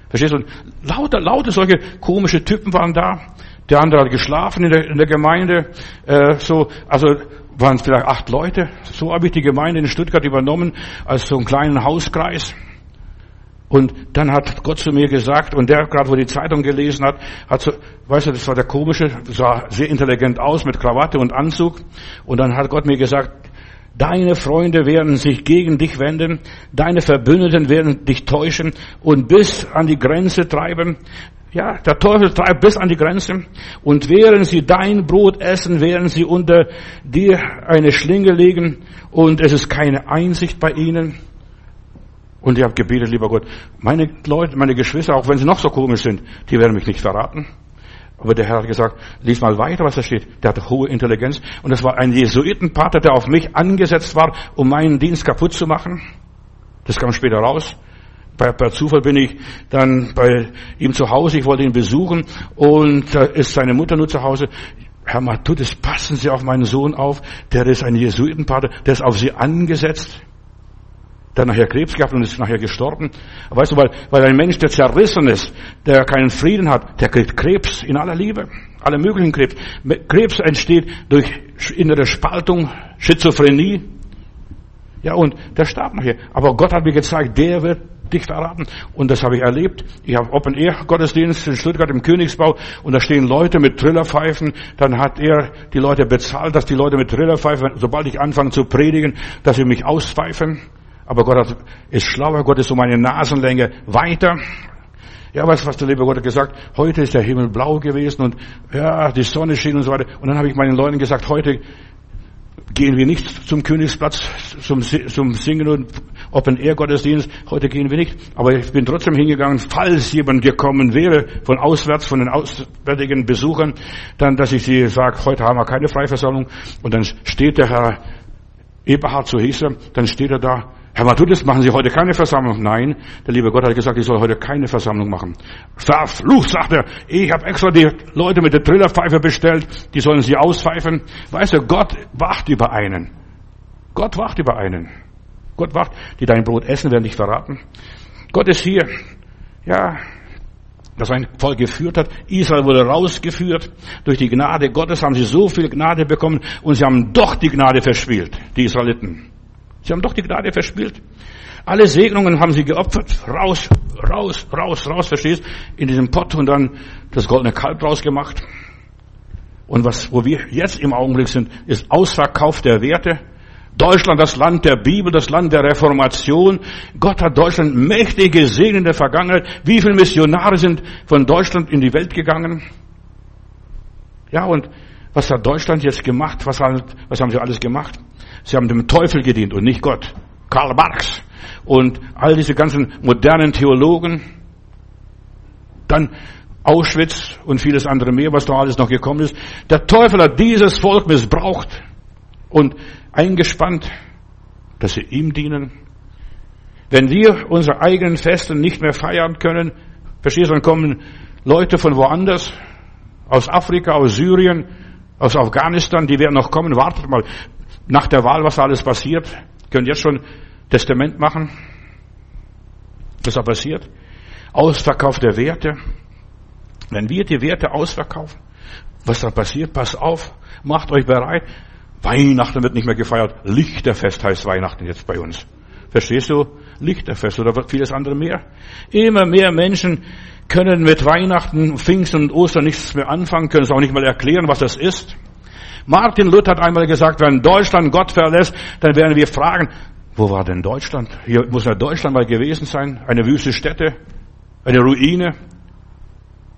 Verstehst du? Lauter, lauter solche komische Typen waren da. Der andere hat geschlafen in der, in der Gemeinde. Äh, so, also waren vielleicht acht Leute. So habe ich die Gemeinde in Stuttgart übernommen als so einen kleinen Hauskreis. Und dann hat Gott zu mir gesagt, und der gerade, wo die Zeitung gelesen hat, hat so, weißt du, das war der komische, sah sehr intelligent aus mit Krawatte und Anzug. Und dann hat Gott mir gesagt, deine Freunde werden sich gegen dich wenden, deine Verbündeten werden dich täuschen und bis an die Grenze treiben. Ja, der Teufel treibt bis an die Grenze. Und während sie dein Brot essen, werden sie unter dir eine Schlinge legen und es ist keine Einsicht bei ihnen. Und ich habe gebetet, lieber Gott, meine Leute, meine Geschwister, auch wenn sie noch so komisch sind, die werden mich nicht verraten. Aber der Herr hat gesagt, lies mal weiter, was da steht. Der hatte hohe Intelligenz. Und es war ein Jesuitenpater, der auf mich angesetzt war, um meinen Dienst kaputt zu machen. Das kam später raus. Per, per Zufall bin ich dann bei ihm zu Hause. Ich wollte ihn besuchen. Und da ist seine Mutter nur zu Hause. Herr Matutes, passen Sie auf meinen Sohn auf. Der ist ein Jesuitenpater. Der ist auf Sie angesetzt der nachher Krebs gehabt und ist nachher gestorben. Weißt du, weil, weil ein Mensch, der zerrissen ist, der keinen Frieden hat, der kriegt Krebs in aller Liebe. Alle möglichen Krebs. Krebs entsteht durch innere Spaltung, Schizophrenie. Ja, und der starb nachher. Aber Gott hat mir gezeigt, der wird dich verraten. Und das habe ich erlebt. Ich habe Open Air Gottesdienst in Stuttgart im Königsbau und da stehen Leute mit Trillerpfeifen. Dann hat er die Leute bezahlt, dass die Leute mit Trillerpfeifen, sobald ich anfange zu predigen, dass sie mich auspfeifen. Aber Gott ist schlauer, Gott ist um eine Nasenlänge weiter. Ja, was, was der liebe Gott hat gesagt, heute ist der Himmel blau gewesen und ja, die Sonne schien und so weiter. Und dann habe ich meinen Leuten gesagt, heute gehen wir nicht zum Königsplatz zum, zum Singen und Open Air Gottesdienst. Heute gehen wir nicht. Aber ich bin trotzdem hingegangen, falls jemand gekommen wäre von auswärts, von den auswärtigen Besuchern, dann, dass ich sie sage, heute haben wir keine Freiversammlung. Und dann steht der Herr Eberhard, so hieß er, dann steht er da Herr Matthäus, machen Sie heute keine Versammlung? Nein, der liebe Gott hat gesagt, ich soll heute keine Versammlung machen. Verflucht, sagt er, ich habe extra die Leute mit der Trillerpfeife bestellt, die sollen sie auspfeifen. Weißt du, Gott wacht über einen. Gott wacht über einen. Gott wacht, die dein Brot essen, werden dich verraten. Gott ist hier. Ja, das ein Volk geführt hat. Israel wurde rausgeführt. Durch die Gnade Gottes haben sie so viel Gnade bekommen und sie haben doch die Gnade verspielt, die Israeliten. Sie haben doch die Gnade verspielt. Alle Segnungen haben sie geopfert. Raus, raus, raus, raus, verstehst? In diesem Pott und dann das goldene Kalb rausgemacht. Und was, wo wir jetzt im Augenblick sind, ist Ausverkauf der Werte. Deutschland, das Land der Bibel, das Land der Reformation. Gott hat Deutschland mächtig gesegnet in der Vergangenheit. Wie viele Missionare sind von Deutschland in die Welt gegangen? Ja, und was hat Deutschland jetzt gemacht? Was, was haben sie alles gemacht? Sie haben dem Teufel gedient und nicht Gott. Karl Marx und all diese ganzen modernen Theologen. Dann Auschwitz und vieles andere mehr, was da alles noch gekommen ist. Der Teufel hat dieses Volk missbraucht und eingespannt, dass sie ihm dienen. Wenn wir unsere eigenen Festen nicht mehr feiern können, verstehst du, dann kommen Leute von woanders, aus Afrika, aus Syrien, aus Afghanistan, die werden noch kommen. Wartet mal, nach der Wahl, was alles passiert. Könnt jetzt schon Testament machen. Was da passiert? Ausverkauf der Werte. Wenn wir die Werte ausverkaufen, was da passiert, pass auf, macht euch bereit. Weihnachten wird nicht mehr gefeiert. Lichterfest heißt Weihnachten jetzt bei uns. Verstehst du? Lichterfest oder vieles andere mehr. Immer mehr Menschen können mit Weihnachten, Pfingsten und Ostern nichts mehr anfangen, können es auch nicht mal erklären, was das ist. Martin Luther hat einmal gesagt, wenn Deutschland Gott verlässt, dann werden wir fragen, wo war denn Deutschland? Hier muss ja Deutschland mal gewesen sein. Eine wüste Stätte, eine Ruine.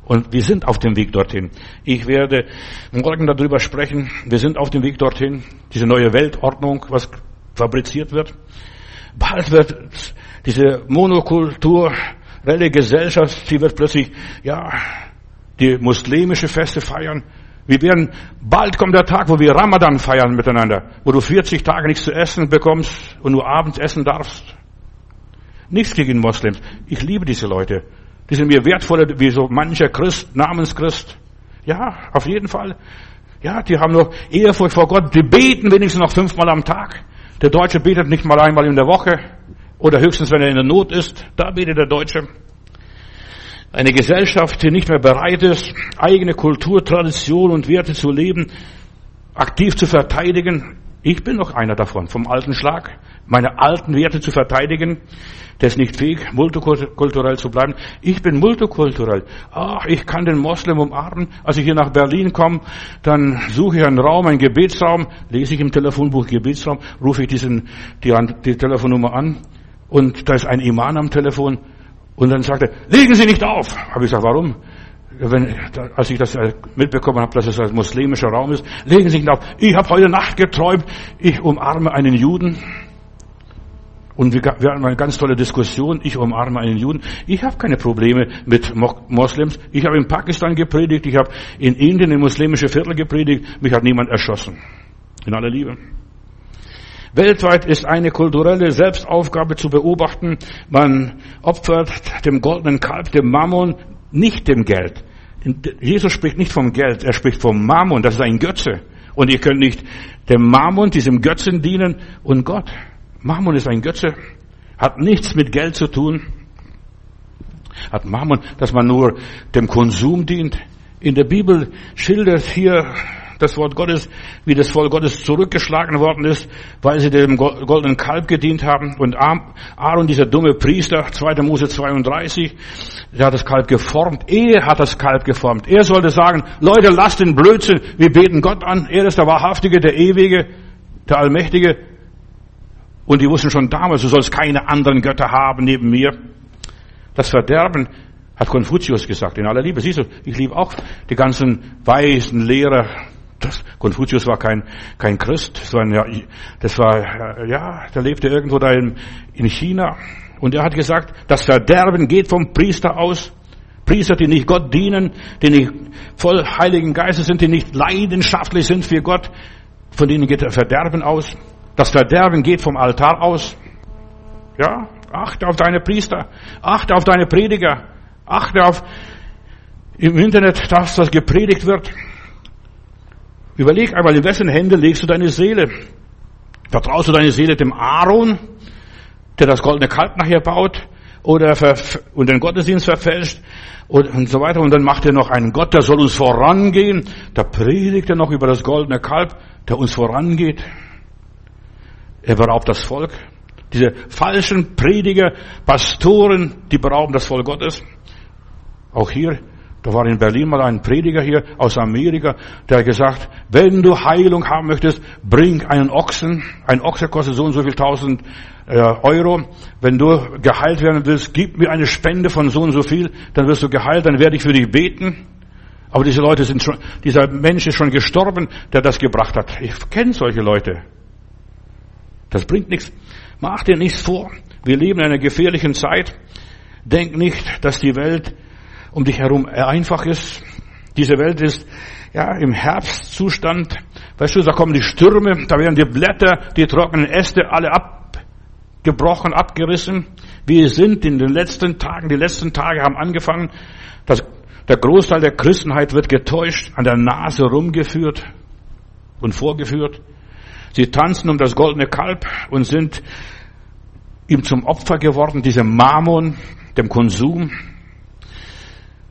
Und wir sind auf dem Weg dorthin. Ich werde morgen darüber sprechen. Wir sind auf dem Weg dorthin. Diese neue Weltordnung, was fabriziert wird. Bald wird diese Monokultur, Gesellschaft, sie wird plötzlich, ja, die muslimische Feste feiern. Wir werden, bald kommt der Tag, wo wir Ramadan feiern miteinander, wo du 40 Tage nichts zu essen bekommst und nur abends essen darfst. Nichts gegen Moslems. Ich liebe diese Leute. Die sind mir wertvoller wie so mancher Christ, Namenschrist. Ja, auf jeden Fall. Ja, die haben noch Ehrfurcht vor Gott. Die beten wenigstens noch fünfmal am Tag. Der Deutsche betet nicht mal einmal in der Woche. Oder höchstens, wenn er in der Not ist. Da betet der Deutsche. Eine Gesellschaft, die nicht mehr bereit ist, eigene Kultur, Tradition und Werte zu leben, aktiv zu verteidigen. Ich bin noch einer davon, vom alten Schlag, meine alten Werte zu verteidigen. Der ist nicht fähig, multikulturell zu bleiben. Ich bin multikulturell. Ach, ich kann den Moslem umarmen. Als ich hier nach Berlin komme, dann suche ich einen Raum, einen Gebetsraum, lese ich im Telefonbuch Gebetsraum, rufe ich diesen, die, die Telefonnummer an und da ist ein Iman am Telefon und dann sagte er, legen Sie nicht auf. Habe ich gesagt, warum? Wenn, als ich das äh, mitbekommen habe, dass es ein muslimischer Raum ist, legen Sie nicht auf. Ich habe heute Nacht geträumt, ich umarme einen Juden. Und wir, wir hatten eine ganz tolle Diskussion. Ich umarme einen Juden. Ich habe keine Probleme mit Moslems. Ich habe in Pakistan gepredigt. Ich habe in Indien in muslimische Viertel gepredigt. Mich hat niemand erschossen. In aller Liebe. Weltweit ist eine kulturelle Selbstaufgabe zu beobachten. Man opfert dem goldenen Kalb, dem Mammon, nicht dem Geld. Jesus spricht nicht vom Geld, er spricht vom Mammon, das ist ein Götze. Und ihr könnt nicht dem Mammon, diesem Götzen dienen und Gott. Mammon ist ein Götze, hat nichts mit Geld zu tun. Hat Mammon, dass man nur dem Konsum dient. In der Bibel schildert hier das Wort Gottes, wie das Volk Gottes zurückgeschlagen worden ist, weil sie dem goldenen Kalb gedient haben. Und Aaron, dieser dumme Priester, 2. Mose 32, der hat das Kalb geformt. Er hat das Kalb geformt. Er sollte sagen, Leute, lasst den Blödsinn, wir beten Gott an. Er ist der Wahrhaftige, der Ewige, der Allmächtige. Und die wussten schon damals, du sollst keine anderen Götter haben neben mir. Das Verderben hat Konfuzius gesagt, in aller Liebe. Siehst du, ich liebe auch die ganzen weisen Lehrer das, Konfuzius war kein, kein Christ, das war, ja, das war, ja, der lebte irgendwo da in, in China. Und er hat gesagt, das Verderben geht vom Priester aus. Priester, die nicht Gott dienen, die nicht voll Heiligen Geistes sind, die nicht leidenschaftlich sind für Gott, von denen geht der Verderben aus. Das Verderben geht vom Altar aus. Ja, achte auf deine Priester, achte auf deine Prediger, achte auf im Internet, dass das gepredigt wird. Überleg einmal, in wessen Hände legst du deine Seele? Vertraust du deine Seele dem Aaron, der das goldene Kalb nachher baut oder und den Gottesdienst verfälscht und, und so weiter. Und dann macht er noch einen Gott, der soll uns vorangehen. Da predigt er noch über das goldene Kalb, der uns vorangeht. Er beraubt das Volk. Diese falschen Prediger, Pastoren, die berauben das Volk Gottes. Auch hier da war in Berlin mal ein Prediger hier aus Amerika, der gesagt, wenn du Heilung haben möchtest, bring einen Ochsen. Ein Ochse kostet so und so viel tausend äh, Euro. Wenn du geheilt werden willst, gib mir eine Spende von so und so viel, dann wirst du geheilt, dann werde ich für dich beten. Aber diese Leute sind schon, dieser Mensch ist schon gestorben, der das gebracht hat. Ich kenne solche Leute. Das bringt nichts. Mach dir nichts vor. Wir leben in einer gefährlichen Zeit. Denk nicht, dass die Welt um dich herum einfach ist. Diese Welt ist ja im Herbstzustand. Weißt du, da kommen die Stürme, da werden die Blätter, die trockenen Äste alle abgebrochen, abgerissen. Wir sind in den letzten Tagen, die letzten Tage haben angefangen, dass der Großteil der Christenheit wird getäuscht, an der Nase rumgeführt und vorgeführt. Sie tanzen um das goldene Kalb und sind ihm zum Opfer geworden, diesem Mammon, dem Konsum,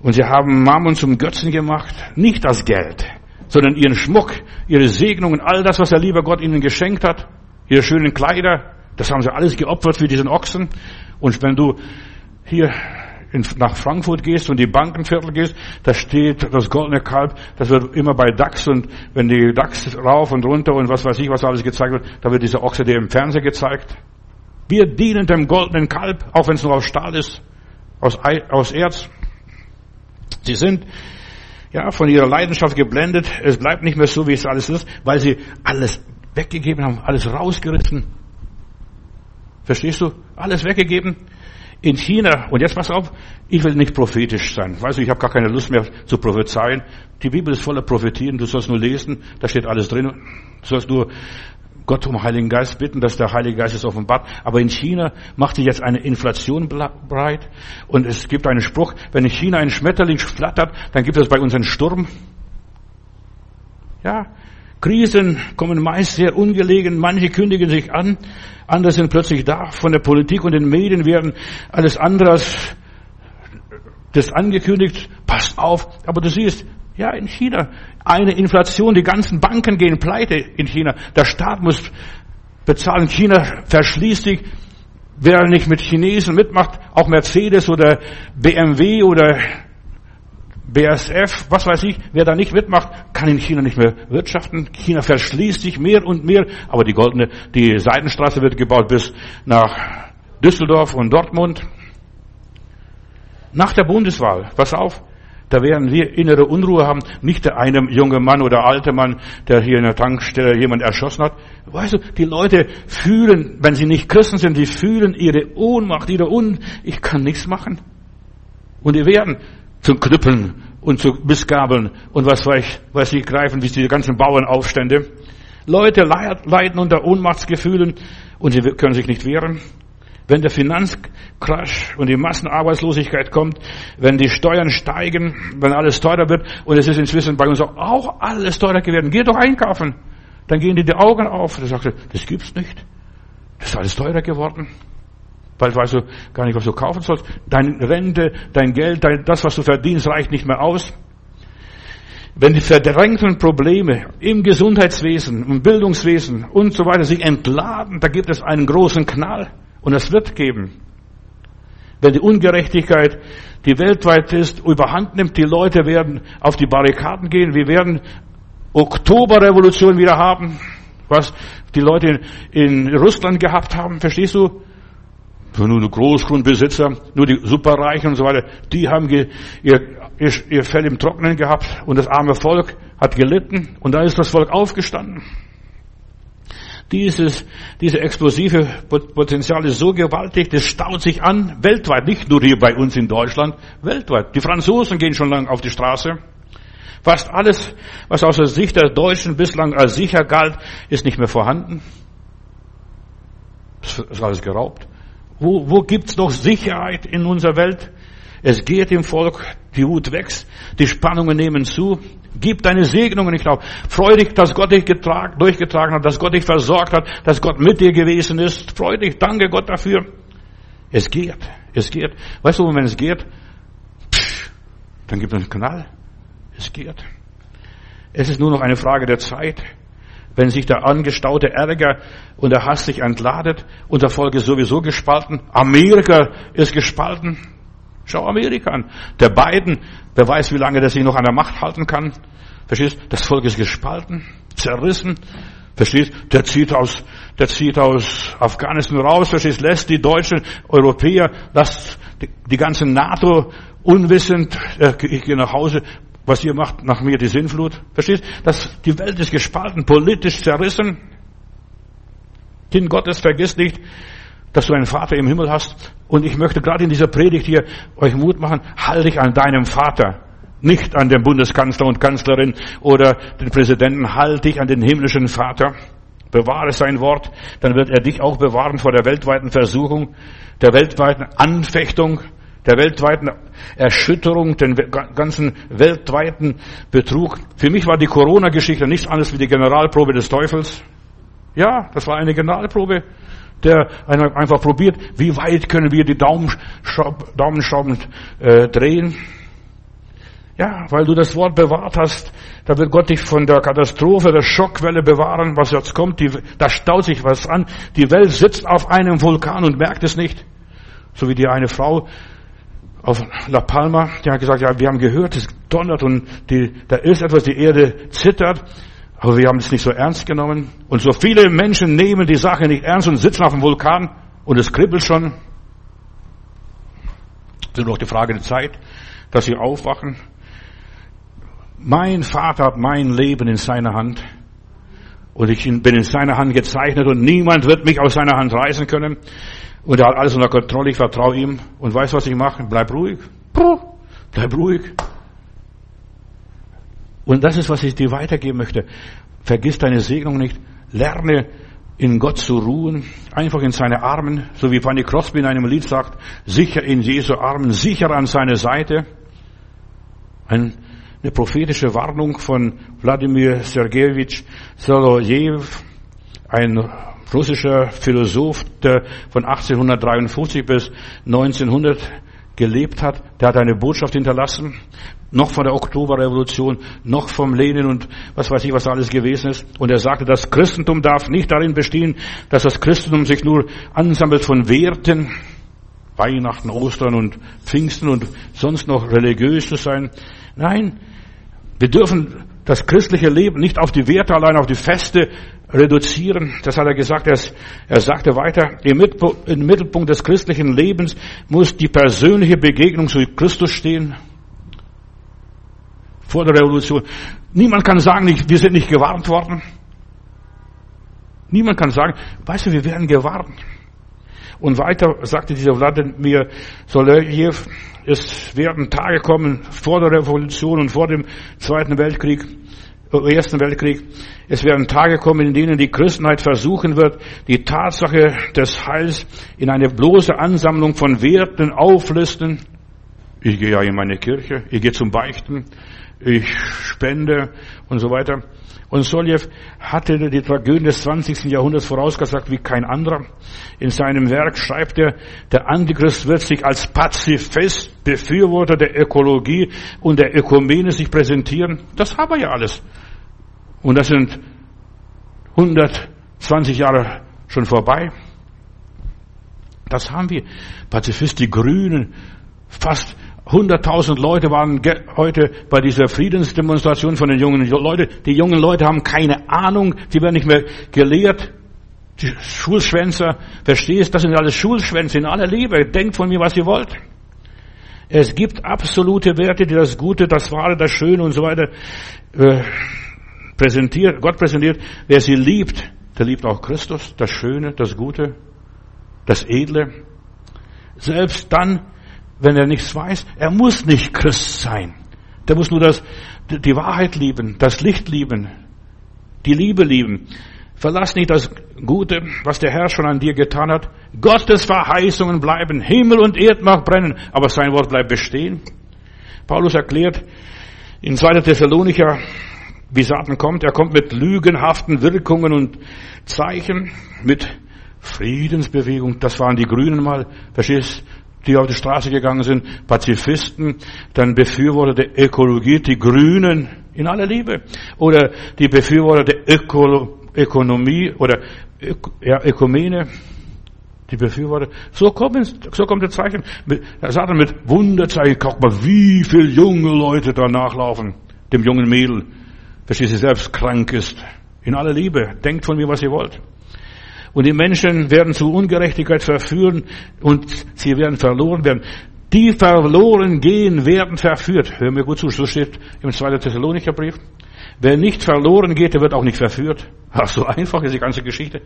und sie haben Mammon zum Götzen gemacht, nicht das Geld, sondern ihren Schmuck, ihre Segnungen, all das, was der liebe Gott ihnen geschenkt hat, ihre schönen Kleider, das haben sie alles geopfert für diesen Ochsen. Und wenn du hier in, nach Frankfurt gehst und die Bankenviertel gehst, da steht das goldene Kalb, das wird immer bei DAX und wenn die DAX rauf und runter und was weiß ich, was alles gezeigt wird, da wird dieser Ochse dir im Fernsehen gezeigt. Wir dienen dem goldenen Kalb, auch wenn es nur aus Stahl ist, aus, aus Erz. Sie sind ja von ihrer Leidenschaft geblendet. Es bleibt nicht mehr so, wie es alles ist, weil sie alles weggegeben haben, alles rausgerissen. Verstehst du? Alles weggegeben. In China, und jetzt pass auf, ich will nicht prophetisch sein. Weißt du, ich habe gar keine Lust mehr zu prophezeien. Die Bibel ist voller Prophetien, du sollst nur lesen, da steht alles drin. Du sollst nur Gott um Heiligen Geist bitten, dass der Heilige Geist es offenbart. Aber in China macht sich jetzt eine Inflation breit. Und es gibt einen Spruch, wenn in China ein Schmetterling flattert, dann gibt es bei uns einen Sturm. Ja, Krisen kommen meist sehr ungelegen. Manche kündigen sich an, andere sind plötzlich da. Von der Politik und den Medien werden alles anderes das angekündigt. Passt auf. Aber du siehst, ja, in China. Eine Inflation, die ganzen Banken gehen pleite in China. Der Staat muss bezahlen. China verschließt sich. Wer nicht mit Chinesen mitmacht, auch Mercedes oder BMW oder BSF, was weiß ich, wer da nicht mitmacht, kann in China nicht mehr wirtschaften. China verschließt sich mehr und mehr, aber die goldene, die Seitenstraße wird gebaut bis nach Düsseldorf und Dortmund. Nach der Bundeswahl, pass auf, da werden wir innere Unruhe haben. Nicht der eine junge Mann oder alte Mann, der hier in der Tankstelle jemand erschossen hat. Weißt du, die Leute fühlen, wenn sie nicht Christen sind, die fühlen ihre Ohnmacht, ihre Un, ich kann nichts machen. Und die werden zum Knüppeln und zu Missgabeln und was weiß, ich greifen, wie diese ganzen Bauernaufstände. Leute leiden unter Ohnmachtsgefühlen und sie können sich nicht wehren. Wenn der Finanzcrash und die Massenarbeitslosigkeit kommt, wenn die Steuern steigen, wenn alles teurer wird, und es ist inzwischen bei uns auch alles teurer geworden, geh doch einkaufen. Dann gehen dir die Augen auf. Da sagst du, das gibt's nicht. Das ist alles teurer geworden. Bald weißt du gar nicht, was du kaufen sollst. Deine Rente, dein Geld, dein, das, was du verdienst, reicht nicht mehr aus. Wenn die verdrängten Probleme im Gesundheitswesen, im Bildungswesen und so weiter sich entladen, da gibt es einen großen Knall. Und es wird geben. Wenn die Ungerechtigkeit, die weltweit ist, überhand nimmt, die Leute werden auf die Barrikaden gehen. Wir werden Oktoberrevolution wieder haben, was die Leute in, Russland gehabt haben. Verstehst du? Nur die Großgrundbesitzer, nur die Superreichen und so weiter, die haben ihr, ihr, ihr Fell im Trocknen gehabt und das arme Volk hat gelitten und da ist das Volk aufgestanden. Dieses, diese explosive Potenzial ist so gewaltig, das staut sich an, weltweit, nicht nur hier bei uns in Deutschland, weltweit. Die Franzosen gehen schon lange auf die Straße. Fast alles, was aus der Sicht der Deutschen bislang als sicher galt, ist nicht mehr vorhanden. Das ist alles geraubt. Wo, wo gibt's noch Sicherheit in unserer Welt? Es geht im Volk, die Wut wächst, die Spannungen nehmen zu. Gib deine Segnungen nicht auf. Freu dich, dass Gott dich getragen, durchgetragen hat, dass Gott dich versorgt hat, dass Gott mit dir gewesen ist. Freu dich, danke Gott dafür. Es geht, es geht. Weißt du, wenn es geht, pff, dann gibt es einen Knall. Es geht. Es ist nur noch eine Frage der Zeit. Wenn sich der angestaute Ärger und der Hass sich entladet und der Volk ist sowieso gespalten. Amerika ist gespalten. Schau Amerika an. Der Biden, wer weiß, wie lange der sich noch an der Macht halten kann. Verstehst? Das Volk ist gespalten, zerrissen. Verstehst? Der zieht aus, der zieht aus Afghanistan raus. Verstehst? Lässt die Deutschen, Europäer, lasst die, die ganze NATO unwissend. Äh, ich gehe nach Hause. Was ihr macht, nach mir die Sinnflut. Verstehst? Das, die Welt ist gespalten, politisch zerrissen. Kind Gottes, vergiss nicht, dass du einen Vater im Himmel hast. Und ich möchte gerade in dieser Predigt hier euch Mut machen, halte dich an deinem Vater. Nicht an den Bundeskanzler und Kanzlerin oder den Präsidenten, halte dich an den himmlischen Vater. Bewahre sein Wort, dann wird er dich auch bewahren vor der weltweiten Versuchung, der weltweiten Anfechtung, der weltweiten Erschütterung, den ganzen weltweiten Betrug. Für mich war die Corona-Geschichte nichts anderes wie die Generalprobe des Teufels. Ja, das war eine Generalprobe der einfach probiert, wie weit können wir die Daumenschrauben äh, drehen. Ja, weil du das Wort bewahrt hast, da wird Gott dich von der Katastrophe, der Schockwelle bewahren, was jetzt kommt. Die, da staut sich was an. Die Welt sitzt auf einem Vulkan und merkt es nicht. So wie die eine Frau auf La Palma, die hat gesagt, ja, wir haben gehört, es donnert und die, da ist etwas, die Erde zittert. Aber wir haben es nicht so ernst genommen. Und so viele Menschen nehmen die Sache nicht ernst und sitzen auf dem Vulkan und es kribbelt schon. Es ist nur noch die Frage der Zeit, dass sie aufwachen. Mein Vater hat mein Leben in seiner Hand. Und ich bin in seiner Hand gezeichnet und niemand wird mich aus seiner Hand reißen können. Und er hat alles unter Kontrolle, ich vertraue ihm. Und weiß, was ich mache? Bleib ruhig. Bleib ruhig. Und das ist, was ich dir weitergeben möchte. Vergiss deine Segnung nicht. Lerne in Gott zu ruhen, einfach in seine Armen, so wie Fanny Crosby in einem Lied sagt, sicher in Jesu Armen, sicher an seine Seite. Eine prophetische Warnung von Wladimir Sergejewitsch Solojew, ein russischer Philosoph, der von 1853 bis 1900 gelebt hat, der hat eine Botschaft hinterlassen, noch von der Oktoberrevolution, noch vom Lenin und was weiß ich, was da alles gewesen ist. Und er sagte, das Christentum darf nicht darin bestehen, dass das Christentum sich nur ansammelt von Werten, Weihnachten, Ostern und Pfingsten und sonst noch religiös zu sein. Nein, wir dürfen das christliche Leben nicht auf die Werte allein, auf die Feste reduzieren. Das hat er gesagt. Er, er sagte weiter, im Mittelpunkt des christlichen Lebens muss die persönliche Begegnung zu Christus stehen vor der Revolution. Niemand kann sagen, wir sind nicht gewarnt worden. Niemand kann sagen, weißt du, wir werden gewarnt. Und weiter sagte dieser Wladimir Solejew, es werden Tage kommen vor der Revolution und vor dem Zweiten Weltkrieg, äh, Ersten Weltkrieg. Es werden Tage kommen, in denen die Christenheit versuchen wird, die Tatsache des Heils in eine bloße Ansammlung von Werten auflisten. Ich gehe ja in meine Kirche, ich gehe zum Beichten, ich spende und so weiter. Und Soljew hatte die Tragödien des 20. Jahrhunderts vorausgesagt wie kein anderer. In seinem Werk schreibt er, der Antichrist wird sich als Pazifist, Befürworter der Ökologie und der Ökumene sich präsentieren. Das haben wir ja alles. Und das sind 120 Jahre schon vorbei. Das haben wir. Pazifist, die Grünen, fast 100.000 Leute waren heute bei dieser Friedensdemonstration von den jungen Leuten. Die jungen Leute haben keine Ahnung, sie werden nicht mehr gelehrt. Die Schulschwänzer, verstehst, das sind alles Schulschwänze in aller Liebe. Denkt von mir, was ihr wollt. Es gibt absolute Werte, die das Gute, das Wahre, das Schöne und so weiter äh, präsentiert, Gott präsentiert. Wer sie liebt, der liebt auch Christus, das Schöne, das Gute, das Edle. Selbst dann, wenn er nichts weiß. Er muss nicht Christ sein. Der muss nur das, die Wahrheit lieben, das Licht lieben, die Liebe lieben. Verlass nicht das Gute, was der Herr schon an dir getan hat. Gottes Verheißungen bleiben. Himmel und Erdmacht brennen, aber sein Wort bleibt bestehen. Paulus erklärt in 2. Thessalonicher, wie Satan kommt. Er kommt mit lügenhaften Wirkungen und Zeichen, mit Friedensbewegung. Das waren die Grünen mal. Verstehst? Die auf die Straße gegangen sind, Pazifisten, dann Befürworter der Ökologie, die Grünen in aller Liebe, oder die Befürworter der Öko Ökonomie oder Ök ja, Ökumene, die Befürworter. So kommt, so kommt der Zeichen. Er sagt mit Wunderzeichen, guck mal, wie viele junge Leute da nachlaufen, dem jungen Mädel, dass sie selbst krank ist. In aller Liebe. Denkt von mir, was ihr wollt. Und die Menschen werden zu Ungerechtigkeit verführen und sie werden verloren werden. Die verloren gehen, werden verführt. Hör mir gut zu, so steht im 2. Thessalonicher Brief. Wer nicht verloren geht, der wird auch nicht verführt. Ach, so einfach ist die ganze Geschichte.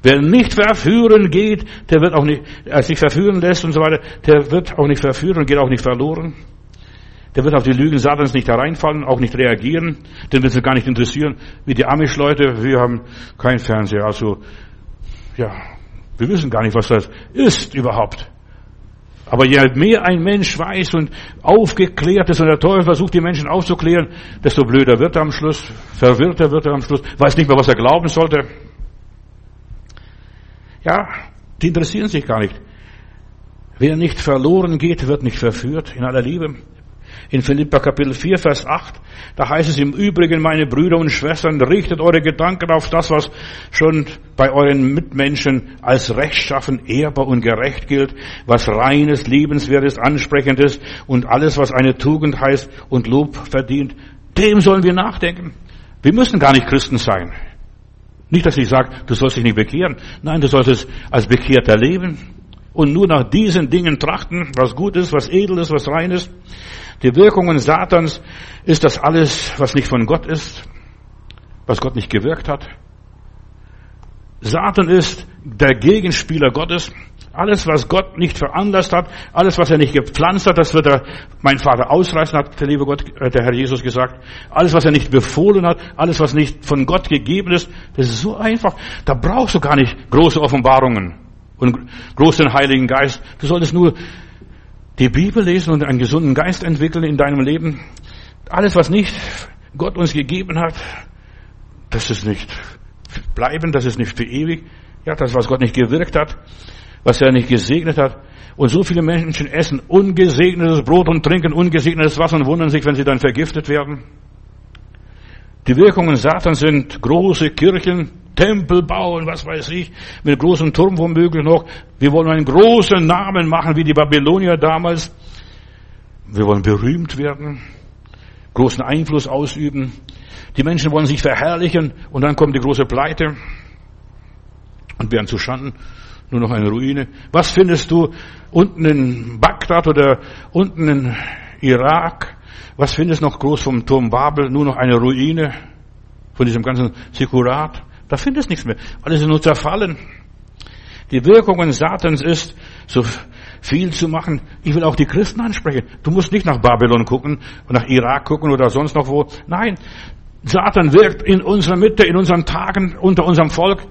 Wer nicht verführen geht, der wird auch nicht, sich verführen lässt und so weiter, der wird auch nicht verführen und geht auch nicht verloren. Der wird auf die Lügen Satans nicht hereinfallen, auch nicht reagieren. Den wird es gar nicht interessieren. Wie die Amish-Leute, wir haben kein Fernseher. Also, ja, wir wissen gar nicht, was das ist überhaupt. Aber je mehr ein Mensch weiß und aufgeklärt ist und der Teufel versucht, die Menschen aufzuklären, desto blöder wird er am Schluss, verwirrter wird er am Schluss, weiß nicht mehr, was er glauben sollte. Ja, die interessieren sich gar nicht. Wer nicht verloren geht, wird nicht verführt in aller Liebe in Philippa Kapitel 4, Vers 8. Da heißt es im Übrigen, meine Brüder und Schwestern, richtet eure Gedanken auf das, was schon bei euren Mitmenschen als rechtschaffen, ehrbar und gerecht gilt, was reines, liebenswertes, ansprechendes und alles, was eine Tugend heißt und Lob verdient. Dem sollen wir nachdenken. Wir müssen gar nicht Christen sein. Nicht, dass ich sage, du sollst dich nicht bekehren. Nein, du sollst es als Bekehrter leben und nur nach diesen Dingen trachten, was gut ist, was edel ist, was rein ist. Die Wirkungen Satans ist das alles, was nicht von Gott ist, was Gott nicht gewirkt hat. Satan ist der Gegenspieler Gottes. Alles, was Gott nicht veranlasst hat, alles, was er nicht gepflanzt hat, das wird er, mein Vater ausreißen, hat der liebe Gott, äh, der Herr Jesus gesagt. Alles, was er nicht befohlen hat, alles, was nicht von Gott gegeben ist, das ist so einfach. Da brauchst du gar nicht große Offenbarungen und großen Heiligen Geist. Du solltest nur die Bibel lesen und einen gesunden Geist entwickeln in deinem Leben. Alles, was nicht Gott uns gegeben hat, das ist nicht bleiben, das ist nicht für ewig. Ja, das, was Gott nicht gewirkt hat, was er nicht gesegnet hat. Und so viele Menschen essen ungesegnetes Brot und trinken ungesegnetes Wasser und wundern sich, wenn sie dann vergiftet werden. Die Wirkungen Satans sind große Kirchen, Tempel bauen, was weiß ich, mit großem Turm womöglich noch. Wir wollen einen großen Namen machen, wie die Babylonier damals. Wir wollen berühmt werden, großen Einfluss ausüben. Die Menschen wollen sich verherrlichen und dann kommt die große Pleite und werden zu Schanden nur noch eine Ruine. Was findest du unten in Bagdad oder unten in Irak? Was findest noch groß vom Turm Babel? Nur noch eine Ruine von diesem ganzen Sekurat? Da findest du nichts mehr. Alles ist nur zerfallen. Die Wirkungen Satans ist, so viel zu machen. Ich will auch die Christen ansprechen. Du musst nicht nach Babylon gucken, nach Irak gucken oder sonst noch wo. Nein, Satan wirkt in unserer Mitte, in unseren Tagen, unter unserem Volk.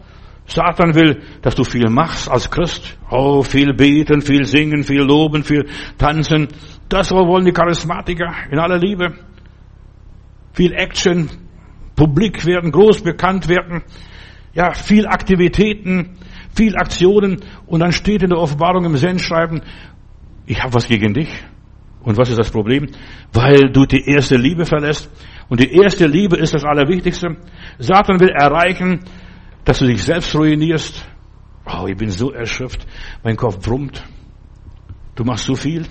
Satan will, dass du viel machst als Christ. Oh, viel beten, viel singen, viel loben, viel tanzen. Das wollen die Charismatiker in aller Liebe. Viel Action, publik werden, groß bekannt werden. Ja, viel Aktivitäten, viel Aktionen. Und dann steht in der Offenbarung im Sendschreiben, ich habe was gegen dich. Und was ist das Problem? Weil du die erste Liebe verlässt. Und die erste Liebe ist das Allerwichtigste. Satan will erreichen, dass du dich selbst ruinierst. Oh, ich bin so erschöpft. Mein Kopf brummt. Du machst so viel.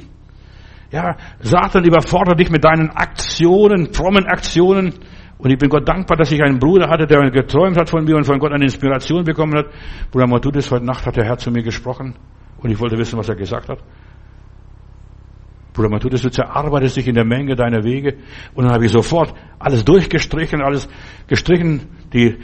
Ja, Satan überfordert dich mit deinen Aktionen, frommen Aktionen. Und ich bin Gott dankbar, dass ich einen Bruder hatte, der geträumt hat von mir und von Gott eine Inspiration bekommen hat. Bruder Matudis, heute Nacht hat der Herr zu mir gesprochen. Und ich wollte wissen, was er gesagt hat. Bruder Matthäus, du zerarbeitest dich in der Menge deiner Wege. Und dann habe ich sofort alles durchgestrichen, alles gestrichen, die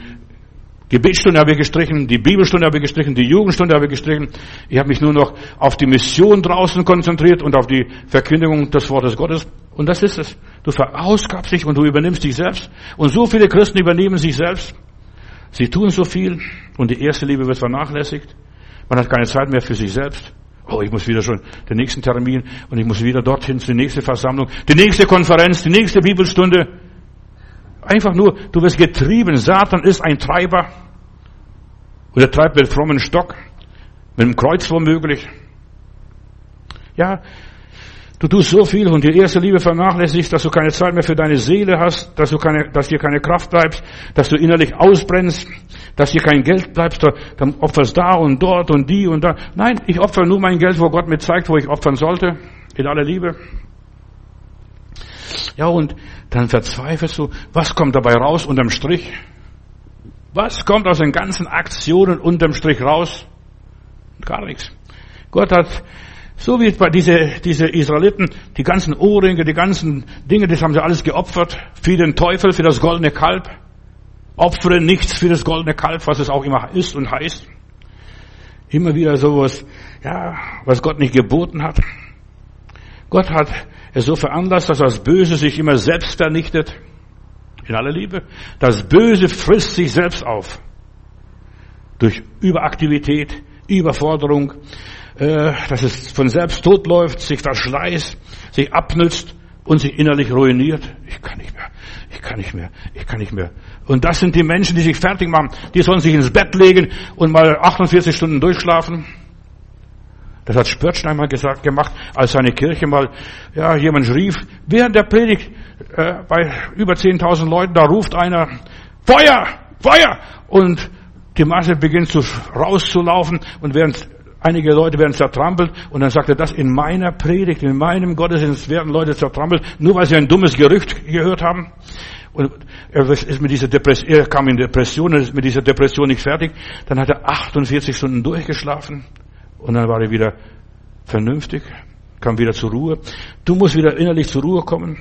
Gebetsstunde habe ich gestrichen, die Bibelstunde habe ich gestrichen, die Jugendstunde habe ich gestrichen. Ich habe mich nur noch auf die Mission draußen konzentriert und auf die Verkündigung des Wortes Gottes. Und das ist es. Du verausgabst dich und du übernimmst dich selbst. Und so viele Christen übernehmen sich selbst. Sie tun so viel und die erste Liebe wird vernachlässigt. Man hat keine Zeit mehr für sich selbst. Oh, ich muss wieder schon den nächsten Termin und ich muss wieder dorthin zur nächsten Versammlung, die nächste Konferenz, die nächste Bibelstunde. Einfach nur, du wirst getrieben. Satan ist ein Treiber. Und er treibt mit frommen Stock, mit dem Kreuz womöglich. Ja, Du tust so viel und die erste Liebe vernachlässigst, dass du keine Zeit mehr für deine Seele hast, dass du keine, dass dir keine Kraft bleibst, dass du innerlich ausbrennst, dass dir kein Geld bleibt, dann opferst da und dort und die und da. Nein, ich opfer nur mein Geld, wo Gott mir zeigt, wo ich opfern sollte, in aller Liebe. Ja, und dann verzweifelst du, was kommt dabei raus unterm Strich? Was kommt aus den ganzen Aktionen unterm Strich raus? Gar nichts. Gott hat so wie bei diese, diese Israeliten, die ganzen Ohrringe, die ganzen Dinge, das haben sie alles geopfert für den Teufel, für das goldene Kalb. Opfere nichts für das goldene Kalb, was es auch immer ist und heißt. Immer wieder sowas, ja, was Gott nicht geboten hat. Gott hat es so veranlasst, dass das Böse sich immer selbst vernichtet. In aller Liebe. Das Böse frisst sich selbst auf. Durch Überaktivität, Überforderung, äh, dass es von selbst totläuft, sich verschleißt, sich abnützt und sich innerlich ruiniert. Ich kann nicht mehr, ich kann nicht mehr, ich kann nicht mehr. Und das sind die Menschen, die sich fertig machen. Die sollen sich ins Bett legen und mal 48 Stunden durchschlafen. Das hat Spörtstein einmal gesagt, gemacht, als seine Kirche mal, ja, jemand rief, während der Predigt, äh, bei über 10.000 Leuten, da ruft einer, Feuer, Feuer! Und die Masse beginnt zu, rauszulaufen und während Einige Leute werden zertrampelt und dann sagt er, das in meiner Predigt, in meinem Gottesdienst werden Leute zertrampelt, nur weil sie ein dummes Gerücht gehört haben. Und er ist mit dieser Depression, er kam in Depression, er ist mit dieser Depression nicht fertig. Dann hat er 48 Stunden durchgeschlafen und dann war er wieder vernünftig, kam wieder zur Ruhe. Du musst wieder innerlich zur Ruhe kommen.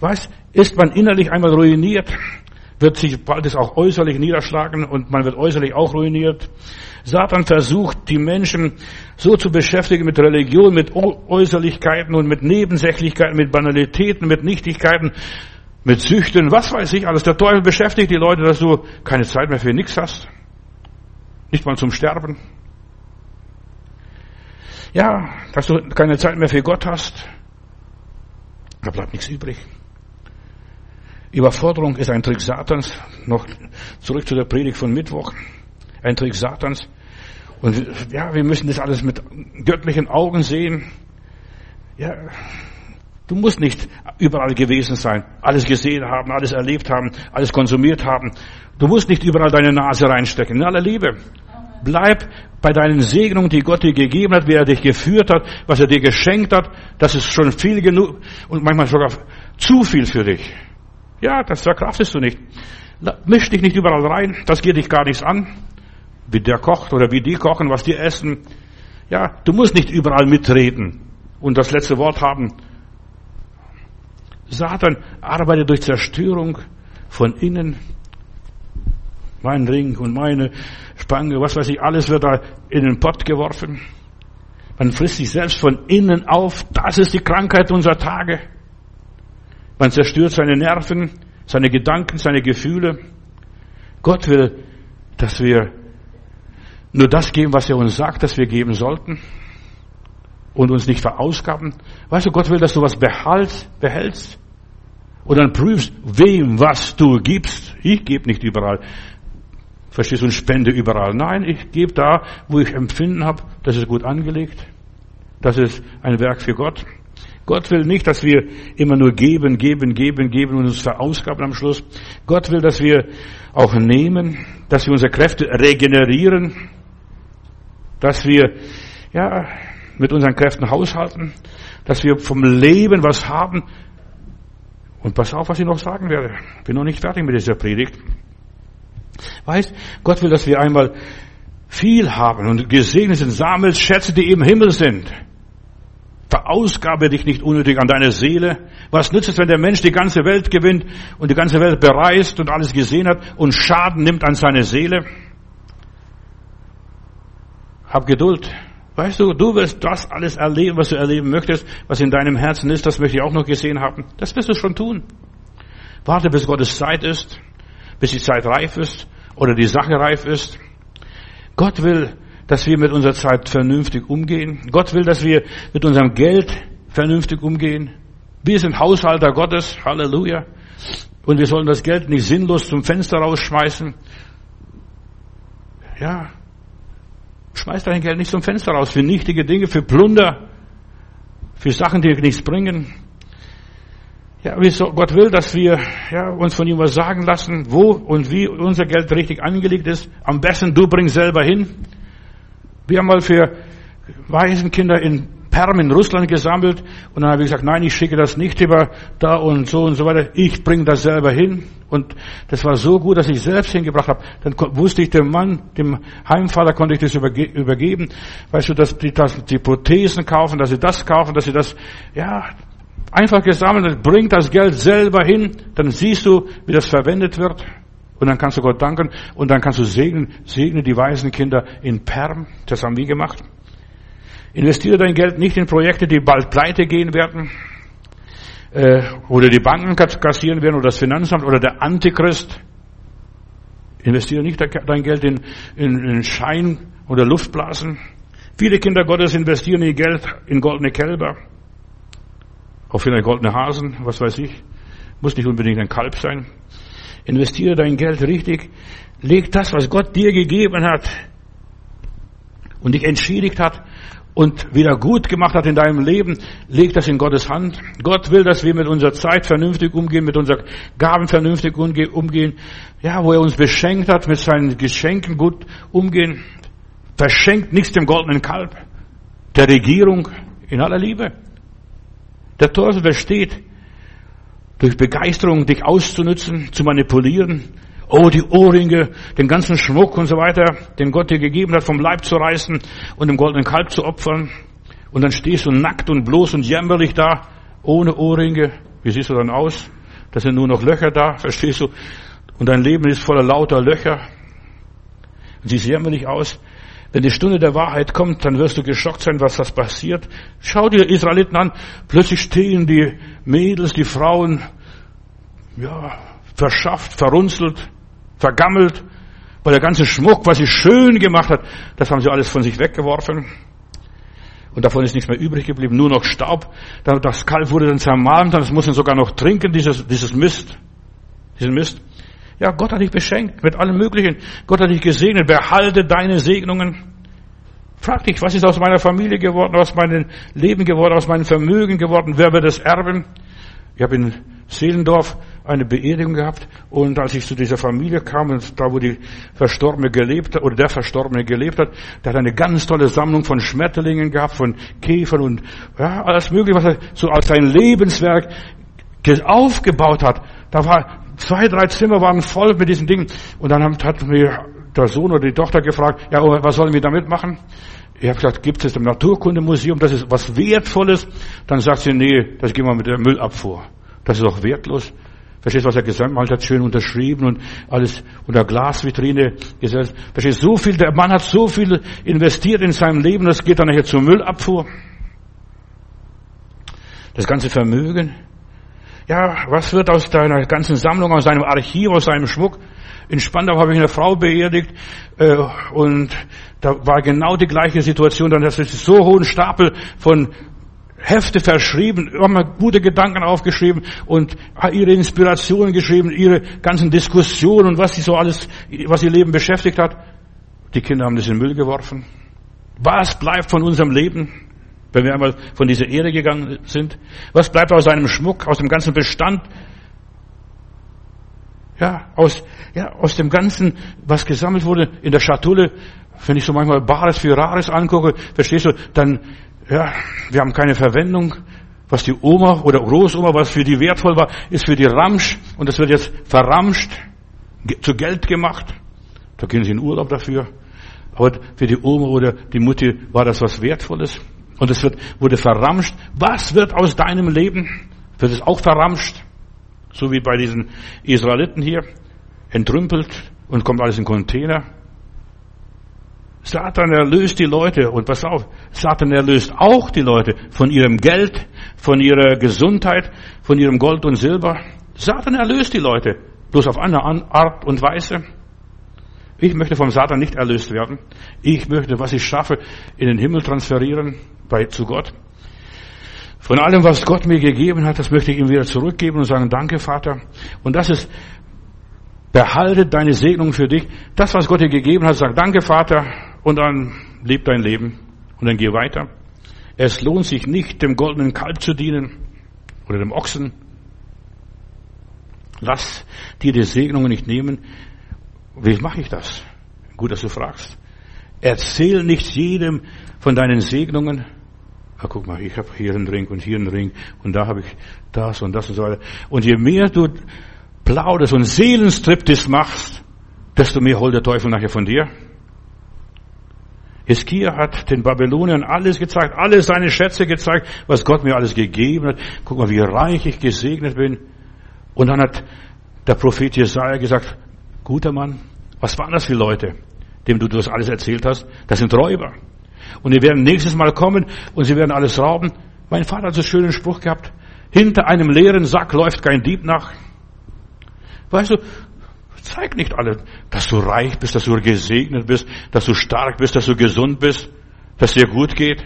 Weißt, ist man innerlich einmal ruiniert, wird sich bald es auch äußerlich niederschlagen und man wird äußerlich auch ruiniert. Satan versucht, die Menschen so zu beschäftigen mit Religion, mit Äußerlichkeiten und mit Nebensächlichkeiten, mit Banalitäten, mit Nichtigkeiten, mit Süchten, was weiß ich alles. Der Teufel beschäftigt die Leute, dass du keine Zeit mehr für nichts hast. Nicht mal zum Sterben. Ja, dass du keine Zeit mehr für Gott hast. Da bleibt nichts übrig. Überforderung ist ein Trick Satans. Noch zurück zu der Predigt von Mittwoch. Ein Trick Satans. Und ja, wir müssen das alles mit göttlichen Augen sehen. Ja, du musst nicht überall gewesen sein, alles gesehen haben, alles erlebt haben, alles konsumiert haben. Du musst nicht überall deine Nase reinstecken. In aller Liebe. Bleib bei deinen Segnungen, die Gott dir gegeben hat, wie er dich geführt hat, was er dir geschenkt hat. Das ist schon viel genug und manchmal sogar zu viel für dich. Ja, das verkraftest du nicht. Misch dich nicht überall rein, das geht dich gar nichts an. Wie der kocht oder wie die kochen, was die essen. Ja, du musst nicht überall mitreden und das letzte Wort haben. Satan arbeitet durch Zerstörung von innen. Mein Ring und meine Spange, was weiß ich, alles wird da in den Pott geworfen. Man frisst sich selbst von innen auf. Das ist die Krankheit unserer Tage. Man zerstört seine Nerven, seine Gedanken, seine Gefühle. Gott will, dass wir nur das geben, was er uns sagt, dass wir geben sollten und uns nicht verausgaben. Weißt du, Gott will, dass du was behältst, behältst und dann prüfst, wem was du gibst. Ich gebe nicht überall. Verstehst du, und spende überall. Nein, ich gebe da, wo ich Empfinden habe, das ist gut angelegt. Das ist ein Werk für Gott. Gott will nicht, dass wir immer nur geben, geben, geben, geben und uns verausgaben am Schluss. Gott will, dass wir auch nehmen, dass wir unsere Kräfte regenerieren, dass wir, ja, mit unseren Kräften haushalten, dass wir vom Leben was haben. Und pass auf, was ich noch sagen werde. Bin noch nicht fertig mit dieser Predigt. Weißt, Gott will, dass wir einmal viel haben und gesegnet sind, sammelst Schätze, die im Himmel sind. Verausgabe dich nicht unnötig an deine Seele. Was nützt es, wenn der Mensch die ganze Welt gewinnt und die ganze Welt bereist und alles gesehen hat und Schaden nimmt an seine Seele? Hab Geduld. Weißt du, du wirst das alles erleben, was du erleben möchtest, was in deinem Herzen ist, das möchte ich auch noch gesehen haben. Das wirst du schon tun. Warte, bis Gottes Zeit ist, bis die Zeit reif ist oder die Sache reif ist. Gott will, dass wir mit unserer Zeit vernünftig umgehen. Gott will, dass wir mit unserem Geld vernünftig umgehen. Wir sind Haushalter Gottes. Halleluja. Und wir sollen das Geld nicht sinnlos zum Fenster rausschmeißen. Ja. Schmeiß dein Geld nicht zum Fenster raus für nichtige Dinge, für Plunder, für Sachen, die nichts bringen. Ja, wie Gott will, dass wir ja, uns von ihm was sagen lassen, wo und wie unser Geld richtig angelegt ist. Am besten du bringst selber hin. Wir haben mal für Waisenkinder in Perm in Russland gesammelt und dann habe ich gesagt, nein, ich schicke das nicht über da und so und so weiter. Ich bringe das selber hin und das war so gut, dass ich selbst hingebracht habe. Dann wusste ich dem Mann, dem Heimvater konnte ich das übergeben. Weißt du, dass die, dass die Prothesen kaufen, dass sie das kaufen, dass sie das, ja, einfach gesammelt, bringt das Geld selber hin, dann siehst du, wie das verwendet wird. Und dann kannst du Gott danken und dann kannst du segnen, segne die weisen Kinder in Perm. Das haben wir gemacht. Investiere dein Geld nicht in Projekte, die bald pleite gehen werden, äh, oder die Banken kassieren werden, oder das Finanzamt, oder der Antichrist. Investiere nicht dein Geld in, in, in Schein oder Luftblasen. Viele Kinder Gottes investieren ihr Geld in goldene Kälber, auch vielleicht goldene Hasen, was weiß ich. Muss nicht unbedingt ein Kalb sein. Investiere dein Geld richtig. Leg das, was Gott dir gegeben hat und dich entschädigt hat und wieder gut gemacht hat in deinem Leben, leg das in Gottes Hand. Gott will, dass wir mit unserer Zeit vernünftig umgehen, mit unseren Gaben vernünftig umgehen. Ja, wo er uns beschenkt hat, mit seinen Geschenken gut umgehen. Verschenkt nichts dem goldenen Kalb, der Regierung in aller Liebe. Der Teufel versteht, durch Begeisterung dich auszunützen, zu manipulieren. Oh, die Ohrringe, den ganzen Schmuck und so weiter, den Gott dir gegeben hat, vom Leib zu reißen und dem goldenen Kalb zu opfern. Und dann stehst du nackt und bloß und jämmerlich da, ohne Ohrringe. Wie siehst du dann aus? Da sind nur noch Löcher da, verstehst du? und dein Leben ist voller lauter Löcher. Und sie sehen mir nicht aus. Wenn die Stunde der Wahrheit kommt, dann wirst du geschockt sein, was das passiert. Schau dir Israeliten an. Plötzlich stehen die Mädels, die Frauen, ja, verschafft, verrunzelt, vergammelt, weil der ganze Schmuck, was sie schön gemacht hat, das haben sie alles von sich weggeworfen. Und davon ist nichts mehr übrig geblieben, nur noch Staub. Das Kalb wurde dann zermalmt, das muss man sogar noch trinken, dieses, dieses Mist. Diesen Mist. Ja, Gott hat dich beschenkt mit allem Möglichen. Gott hat dich gesegnet. Behalte deine Segnungen. Frag dich, was ist aus meiner Familie geworden, aus meinem Leben geworden, aus meinem Vermögen geworden? Wer wird es erben? Ich habe in Seelendorf eine Beerdigung gehabt und als ich zu dieser Familie kam, und da wo die Verstorbene gelebt hat, oder der Verstorbene gelebt hat, der hat eine ganz tolle Sammlung von Schmetterlingen gehabt, von Käfern und ja, alles mögliche, was er so als sein Lebenswerk aufgebaut hat. Da war zwei, drei Zimmer waren voll mit diesen Dingen und dann hat mir der Sohn oder die Tochter gefragt, ja, was sollen wir damit machen? Ich habe gesagt, gibt es im Naturkundemuseum, das ist was Wertvolles? Dann sagt sie, nee, das gehen wir mit der Müllabfuhr. Das ist doch wertlos. Verstehst du, was er gesammelt hat, schön unterschrieben und alles unter Glasvitrine gesetzt. Verstehst du, so viel, der Mann hat so viel investiert in seinem Leben, das geht dann nachher zur Müllabfuhr. Das ganze Vermögen. Ja, was wird aus deiner ganzen Sammlung, aus deinem Archiv, aus deinem Schmuck? In Spandau habe ich eine Frau beerdigt äh, und da war genau die gleiche Situation. Dann hast du so hohen Stapel von Hefte verschrieben, immer gute Gedanken aufgeschrieben und ihre Inspirationen geschrieben, ihre ganzen Diskussionen und was sie so alles, was ihr Leben beschäftigt hat. Die Kinder haben das in den Müll geworfen. Was bleibt von unserem Leben, wenn wir einmal von dieser Erde gegangen sind? Was bleibt aus seinem Schmuck, aus dem ganzen Bestand? Ja, aus, ja, aus dem Ganzen, was gesammelt wurde in der Schatulle, wenn ich so manchmal Bares für Rares angucke, verstehst du, dann, ja, wir haben keine Verwendung. Was die Oma oder Großoma, was für die wertvoll war, ist für die Ramsch und das wird jetzt verramscht, zu Geld gemacht. Da gehen sie in Urlaub dafür. Aber für die Oma oder die Mutti war das was Wertvolles. Und es wird, wurde verramscht. Was wird aus deinem Leben? Wird es auch verramscht? So wie bei diesen Israeliten hier. Entrümpelt und kommt alles in Container. Satan erlöst die Leute und pass auf, Satan erlöst auch die Leute von ihrem Geld, von ihrer Gesundheit, von ihrem Gold und Silber. Satan erlöst die Leute, bloß auf eine Art und Weise. Ich möchte vom Satan nicht erlöst werden. Ich möchte, was ich schaffe, in den Himmel transferieren, bei, zu Gott. Von allem, was Gott mir gegeben hat, das möchte ich ihm wieder zurückgeben und sagen, danke Vater. Und das ist, behalte deine Segnung für dich. Das, was Gott dir gegeben hat, sag danke Vater und dann leb dein Leben und dann geh weiter. Es lohnt sich nicht, dem goldenen Kalb zu dienen oder dem Ochsen. Lass dir die Segnungen nicht nehmen. Wie mache ich das? Gut, dass du fragst. Erzähl nicht jedem von deinen Segnungen. Ah, guck mal, ich habe hier einen Ring und hier einen Ring und da habe ich das und das und so weiter. Und je mehr du plauderst und Seelenstriptis machst, desto mehr holt der Teufel nachher von dir. Hiskia hat den Babyloniern alles gezeigt, alle seine Schätze gezeigt, was Gott mir alles gegeben hat. Guck mal, wie reich ich gesegnet bin. Und dann hat der Prophet Jesaja gesagt, guter Mann, was waren das für Leute, dem du das alles erzählt hast? Das sind Räuber. Und die werden nächstes Mal kommen und sie werden alles rauben. Mein Vater hat so einen schönen Spruch gehabt. Hinter einem leeren Sack läuft kein Dieb nach. Weißt du, Zeig nicht alle, dass du reich bist, dass du gesegnet bist, dass du stark bist, dass du gesund bist, dass dir gut geht.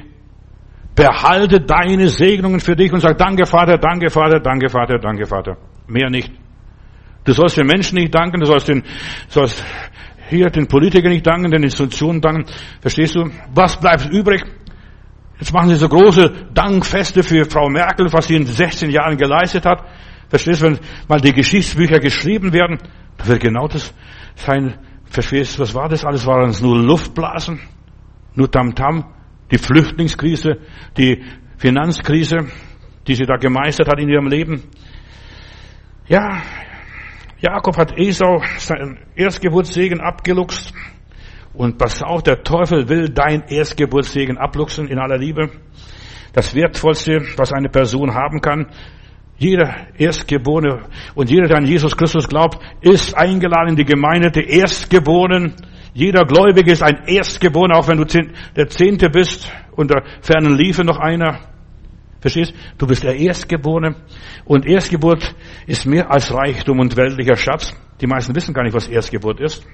Behalte deine Segnungen für dich und sag Danke Vater, danke Vater, danke Vater, danke Vater. Mehr nicht. Du sollst den Menschen nicht danken, du sollst den, sollst hier den Politikern nicht danken, den Institutionen danken. Verstehst du? Was bleibt übrig? Jetzt machen sie so große Dankfeste für Frau Merkel, was sie in 16 Jahren geleistet hat. Verstehst du, wenn mal die Geschichtsbücher geschrieben werden, da wird genau das sein, verstehst du, was war das alles? Waren es nur Luftblasen? Nur Tamtam? -Tam, die Flüchtlingskrise? Die Finanzkrise? Die sie da gemeistert hat in ihrem Leben? Ja, Jakob hat Esau seinen Erstgeburtssegen abgeluchst. Und pass auf, der Teufel will dein Erstgeburtssegen abluchsen in aller Liebe. Das Wertvollste, was eine Person haben kann. Jeder Erstgeborene und jeder, der an Jesus Christus glaubt, ist eingeladen in die Gemeinde der Erstgeborenen. Jeder Gläubige ist ein Erstgeborener, auch wenn du der Zehnte bist, unter fernen Liefe noch einer. Verstehst? Du bist der Erstgeborene. Und Erstgeburt ist mehr als Reichtum und weltlicher Schatz. Die meisten wissen gar nicht, was Erstgeburt ist.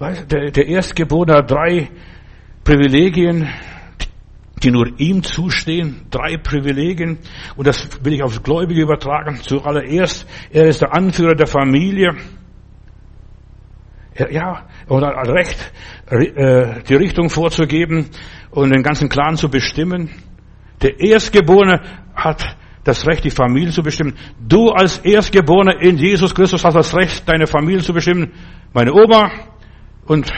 Der, der Erstgeborene hat drei Privilegien, die nur ihm zustehen. Drei Privilegien. Und das will ich aufs Gläubige übertragen. Zuallererst, er ist der Anführer der Familie. Ja, und hat Recht, äh, die Richtung vorzugeben und den ganzen Clan zu bestimmen. Der Erstgeborene hat das Recht, die Familie zu bestimmen. Du als Erstgeborener in Jesus Christus hast das Recht, deine Familie zu bestimmen. Meine Oma und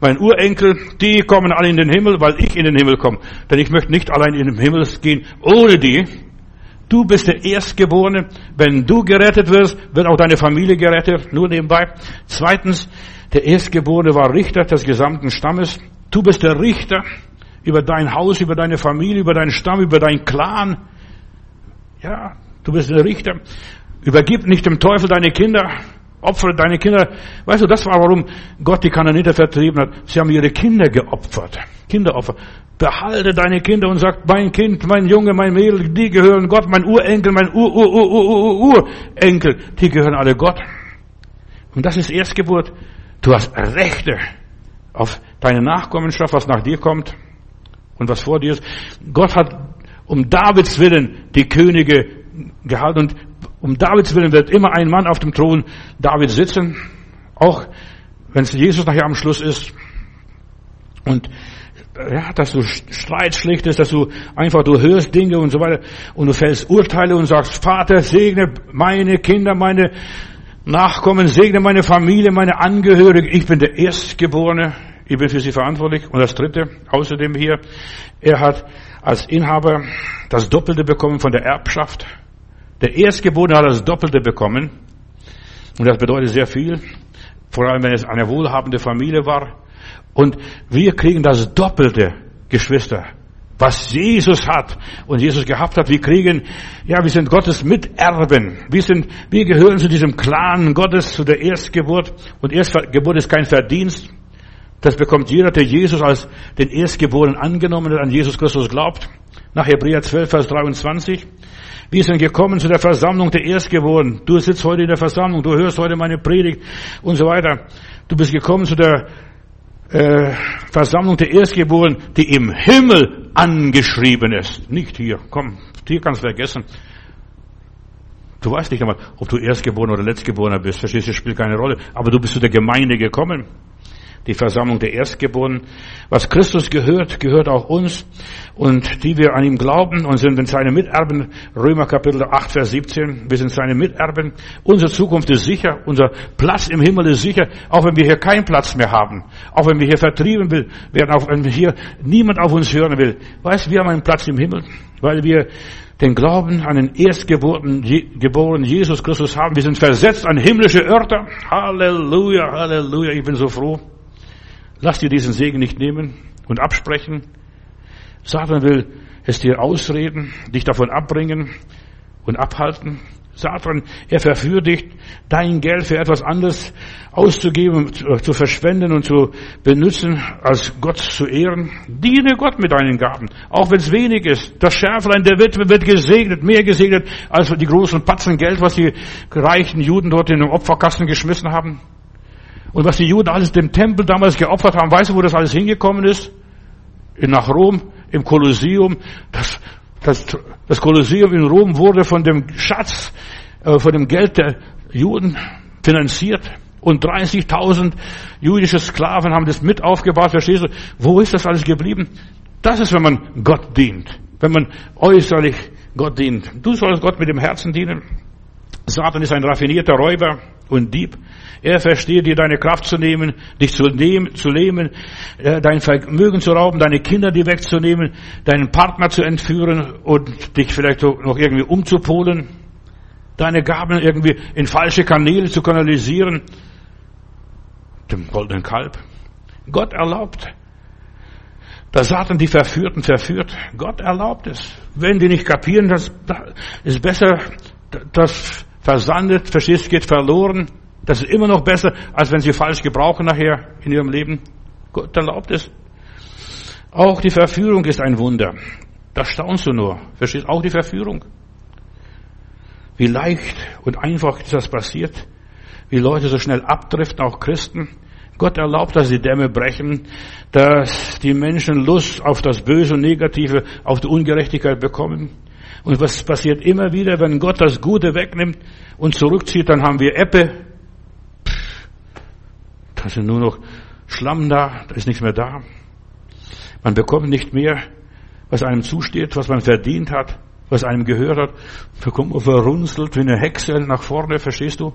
mein Urenkel, die kommen alle in den Himmel, weil ich in den Himmel komme. Denn ich möchte nicht allein in den Himmel gehen ohne die. Du bist der Erstgeborene. Wenn du gerettet wirst, wird auch deine Familie gerettet. Nur nebenbei. Zweitens, der Erstgeborene war Richter des gesamten Stammes. Du bist der Richter über dein Haus, über deine Familie, über deinen Stamm, über deinen Clan. Ja, du bist der Richter. Übergib nicht dem Teufel deine Kinder. Opfere deine Kinder. Weißt du, das war warum Gott die Kananiter vertrieben hat. Sie haben ihre Kinder geopfert. Kinderopfer. Behalte deine Kinder und sag, mein Kind, mein Junge, mein Mädel, die gehören Gott, mein Urenkel, mein Ur, Ur, Ur, Ur, Ur, Urenkel, die gehören alle Gott. Und das ist Erstgeburt. Du hast Rechte auf deine Nachkommenschaft, was nach dir kommt und was vor dir ist. Gott hat um Davids Willen die Könige gehalten und um Davids Willen wird immer ein Mann auf dem Thron David sitzen, auch wenn es Jesus nachher am Schluss ist. Und ja, dass du Streit schlichtest, dass du einfach, du hörst Dinge und so weiter und du fällst Urteile und sagst, Vater, segne meine Kinder, meine Nachkommen, segne meine Familie, meine Angehörigen. Ich bin der Erstgeborene. Ich bin für sie verantwortlich. Und das dritte, außerdem hier, er hat als Inhaber das Doppelte bekommen von der Erbschaft. Der Erstgeborene hat das Doppelte bekommen. Und das bedeutet sehr viel. Vor allem, wenn es eine wohlhabende Familie war. Und wir kriegen das Doppelte, Geschwister. Was Jesus hat und Jesus gehabt hat. Wir kriegen, ja, wir sind Gottes Miterben. Wir sind, wir gehören zu diesem Clan Gottes, zu der Erstgeburt. Und Erstgeburt ist kein Verdienst. Das bekommt jeder, der Jesus als den Erstgeborenen angenommen hat, an Jesus Christus glaubt. Nach Hebräer 12, Vers 23. Wir sind gekommen zu der Versammlung der Erstgeborenen. Du sitzt heute in der Versammlung, du hörst heute meine Predigt und so weiter. Du bist gekommen zu der äh, Versammlung der Erstgeborenen, die im Himmel angeschrieben ist. Nicht hier. Komm, hier kannst du vergessen. Du weißt nicht einmal, ob du Erstgeborener oder Letztgeborener bist. Verstehst du, spielt keine Rolle. Aber du bist zu der Gemeinde gekommen die Versammlung der Erstgeborenen. Was Christus gehört, gehört auch uns. Und die wir an ihm glauben und sind seine Miterben, Römer Kapitel 8, Vers 17, wir sind seine Miterben. Unsere Zukunft ist sicher, unser Platz im Himmel ist sicher, auch wenn wir hier keinen Platz mehr haben. Auch wenn wir hier vertrieben werden, auch wenn hier niemand auf uns hören will. Weißt, du, wir haben einen Platz im Himmel, weil wir den Glauben an den Erstgeborenen Jesus Christus haben. Wir sind versetzt an himmlische Örter. Halleluja, Halleluja. Ich bin so froh. Lass dir diesen Segen nicht nehmen und absprechen. Satan will es dir ausreden, dich davon abbringen und abhalten. Satan, er verführt dich, dein Geld für etwas anderes auszugeben, zu verschwenden und zu benutzen, als Gott zu ehren. Diene Gott mit deinen Gaben, auch wenn es wenig ist. Das Schärflein der Witwe wird gesegnet, mehr gesegnet als die großen Patzen Geld, was die reichen Juden dort in den Opferkasten geschmissen haben. Und was die Juden alles dem Tempel damals geopfert haben, weißt du, wo das alles hingekommen ist? Nach Rom, im Kolosseum. Das, das, das Kolosseum in Rom wurde von dem Schatz, äh, von dem Geld der Juden finanziert. Und 30.000 jüdische Sklaven haben das mit aufgebaut. Verstehst du? Wo ist das alles geblieben? Das ist, wenn man Gott dient. Wenn man äußerlich Gott dient. Du sollst Gott mit dem Herzen dienen. Satan ist ein raffinierter Räuber und Dieb. Er versteht dir deine Kraft zu nehmen, dich zu, nehmen, zu lähmen, äh, dein Vermögen zu rauben, deine Kinder dir wegzunehmen, deinen Partner zu entführen und dich vielleicht noch irgendwie umzupolen, deine Gaben irgendwie in falsche Kanäle zu kanalisieren, dem goldenen Kalb. Gott erlaubt Da Satan die Verführten verführt. Gott erlaubt es. Wenn die nicht kapieren, das ist besser, das versandet, verstehst, geht verloren. Das ist immer noch besser, als wenn sie falsch gebrauchen nachher in ihrem Leben. Gott erlaubt es. Auch die Verführung ist ein Wunder. Da staunst du nur. Verstehst auch die Verführung. Wie leicht und einfach das passiert. Wie Leute so schnell abdriften, auch Christen. Gott erlaubt, dass die Dämme brechen, dass die Menschen Lust auf das Böse und Negative, auf die Ungerechtigkeit bekommen. Und was passiert immer wieder, wenn Gott das Gute wegnimmt und zurückzieht, dann haben wir Ebbe. Da sind nur noch Schlamm da, da ist nichts mehr da. Man bekommt nicht mehr, was einem zusteht, was man verdient hat, was einem gehört hat. Bekommt man verrunzelt wie eine Hexe nach vorne, verstehst du?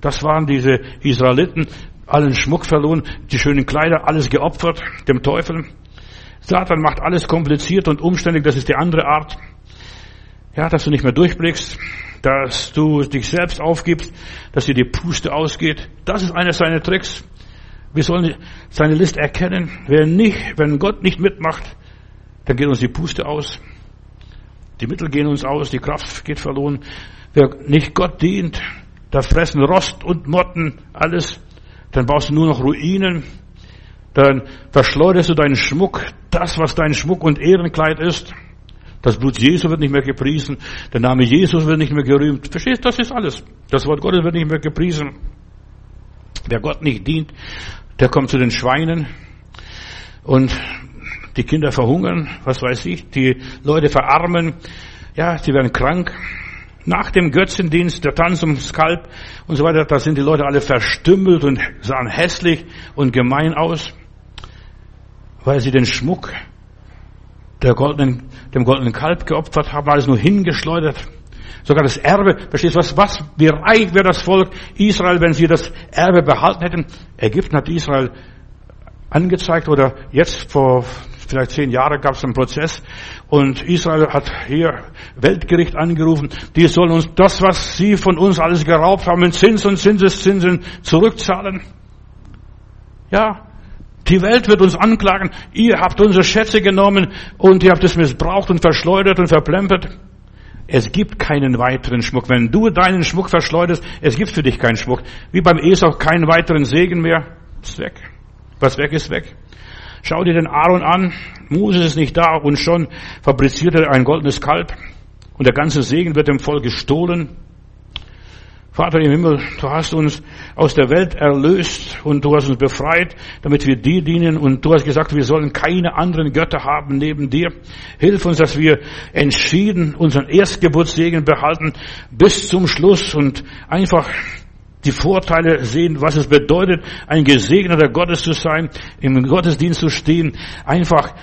Das waren diese Israeliten, allen Schmuck verloren, die schönen Kleider, alles geopfert, dem Teufel. Satan macht alles kompliziert und umständlich, das ist die andere Art. Ja, dass du nicht mehr durchblickst, dass du dich selbst aufgibst, dass dir die Puste ausgeht. Das ist einer seiner Tricks. Wir sollen seine List erkennen. Wenn nicht, wenn Gott nicht mitmacht, dann geht uns die Puste aus. Die Mittel gehen uns aus, die Kraft geht verloren. Wer nicht Gott dient, da fressen Rost und Motten alles. Dann baust du nur noch Ruinen. Dann verschleuderst du deinen Schmuck, das, was dein Schmuck und Ehrenkleid ist. Das Blut Jesu wird nicht mehr gepriesen. Der Name Jesus wird nicht mehr gerühmt. Verstehst? Das ist alles. Das Wort Gottes wird nicht mehr gepriesen. Wer Gott nicht dient, der kommt zu den Schweinen und die Kinder verhungern, was weiß ich, die Leute verarmen, ja, sie werden krank. Nach dem Götzendienst, der Tanz ums Kalb und so weiter, da sind die Leute alle verstümmelt und sahen hässlich und gemein aus, weil sie den Schmuck der goldenen, dem goldenen Kalb geopfert haben, alles nur hingeschleudert. Sogar das Erbe, verstehst du was, was, wie reich wäre das Volk Israel, wenn sie das Erbe behalten hätten. Ägypten hat Israel angezeigt oder jetzt vor vielleicht zehn Jahren gab es einen Prozess und Israel hat hier Weltgericht angerufen, die sollen uns das, was sie von uns alles geraubt haben, in Zins und Zinseszinsen zurückzahlen. Ja, die Welt wird uns anklagen, ihr habt unsere Schätze genommen und ihr habt es missbraucht und verschleudert und verplempert. Es gibt keinen weiteren Schmuck. Wenn du deinen Schmuck verschleuderst, es gibt für dich keinen Schmuck. Wie beim Esau keinen weiteren Segen mehr. Ist weg. Was weg ist weg. Schau dir den Aaron an. Moses ist nicht da und schon fabriziert er ein goldenes Kalb. Und der ganze Segen wird dem Volk gestohlen. Vater im Himmel, du hast uns aus der Welt erlöst und du hast uns befreit, damit wir dir dienen und du hast gesagt, wir sollen keine anderen Götter haben neben dir. Hilf uns, dass wir entschieden unseren Erstgeburtssegen behalten bis zum Schluss und einfach die Vorteile sehen, was es bedeutet, ein gesegneter Gottes zu sein, im Gottesdienst zu stehen, einfach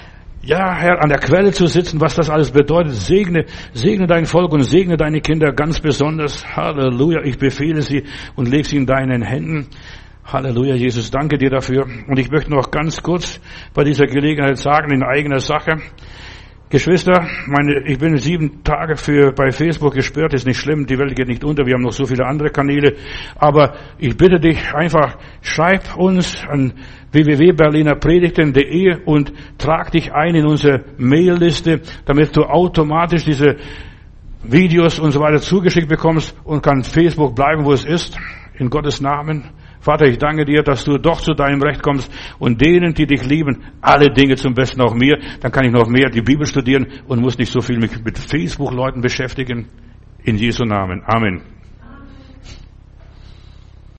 ja, Herr, an der Quelle zu sitzen, was das alles bedeutet. Segne, segne dein Volk und segne deine Kinder ganz besonders. Halleluja. Ich befehle sie und lege sie in deinen Händen. Halleluja, Jesus, danke dir dafür. Und ich möchte noch ganz kurz bei dieser Gelegenheit sagen, in eigener Sache. Geschwister, meine, ich bin sieben Tage für bei Facebook gesperrt, ist nicht schlimm, die Welt geht nicht unter, wir haben noch so viele andere Kanäle. Aber ich bitte dich einfach, schreib uns an www.berlinerpredigten.de und trag dich ein in unsere Mailliste, damit du automatisch diese Videos und so weiter zugeschickt bekommst und kann Facebook bleiben, wo es ist. In Gottes Namen. Vater, ich danke dir, dass du doch zu deinem Recht kommst und denen, die dich lieben, alle Dinge zum Besten auch mir. Dann kann ich noch mehr die Bibel studieren und muss nicht so viel mich mit Facebook-Leuten beschäftigen. In Jesu Namen. Amen.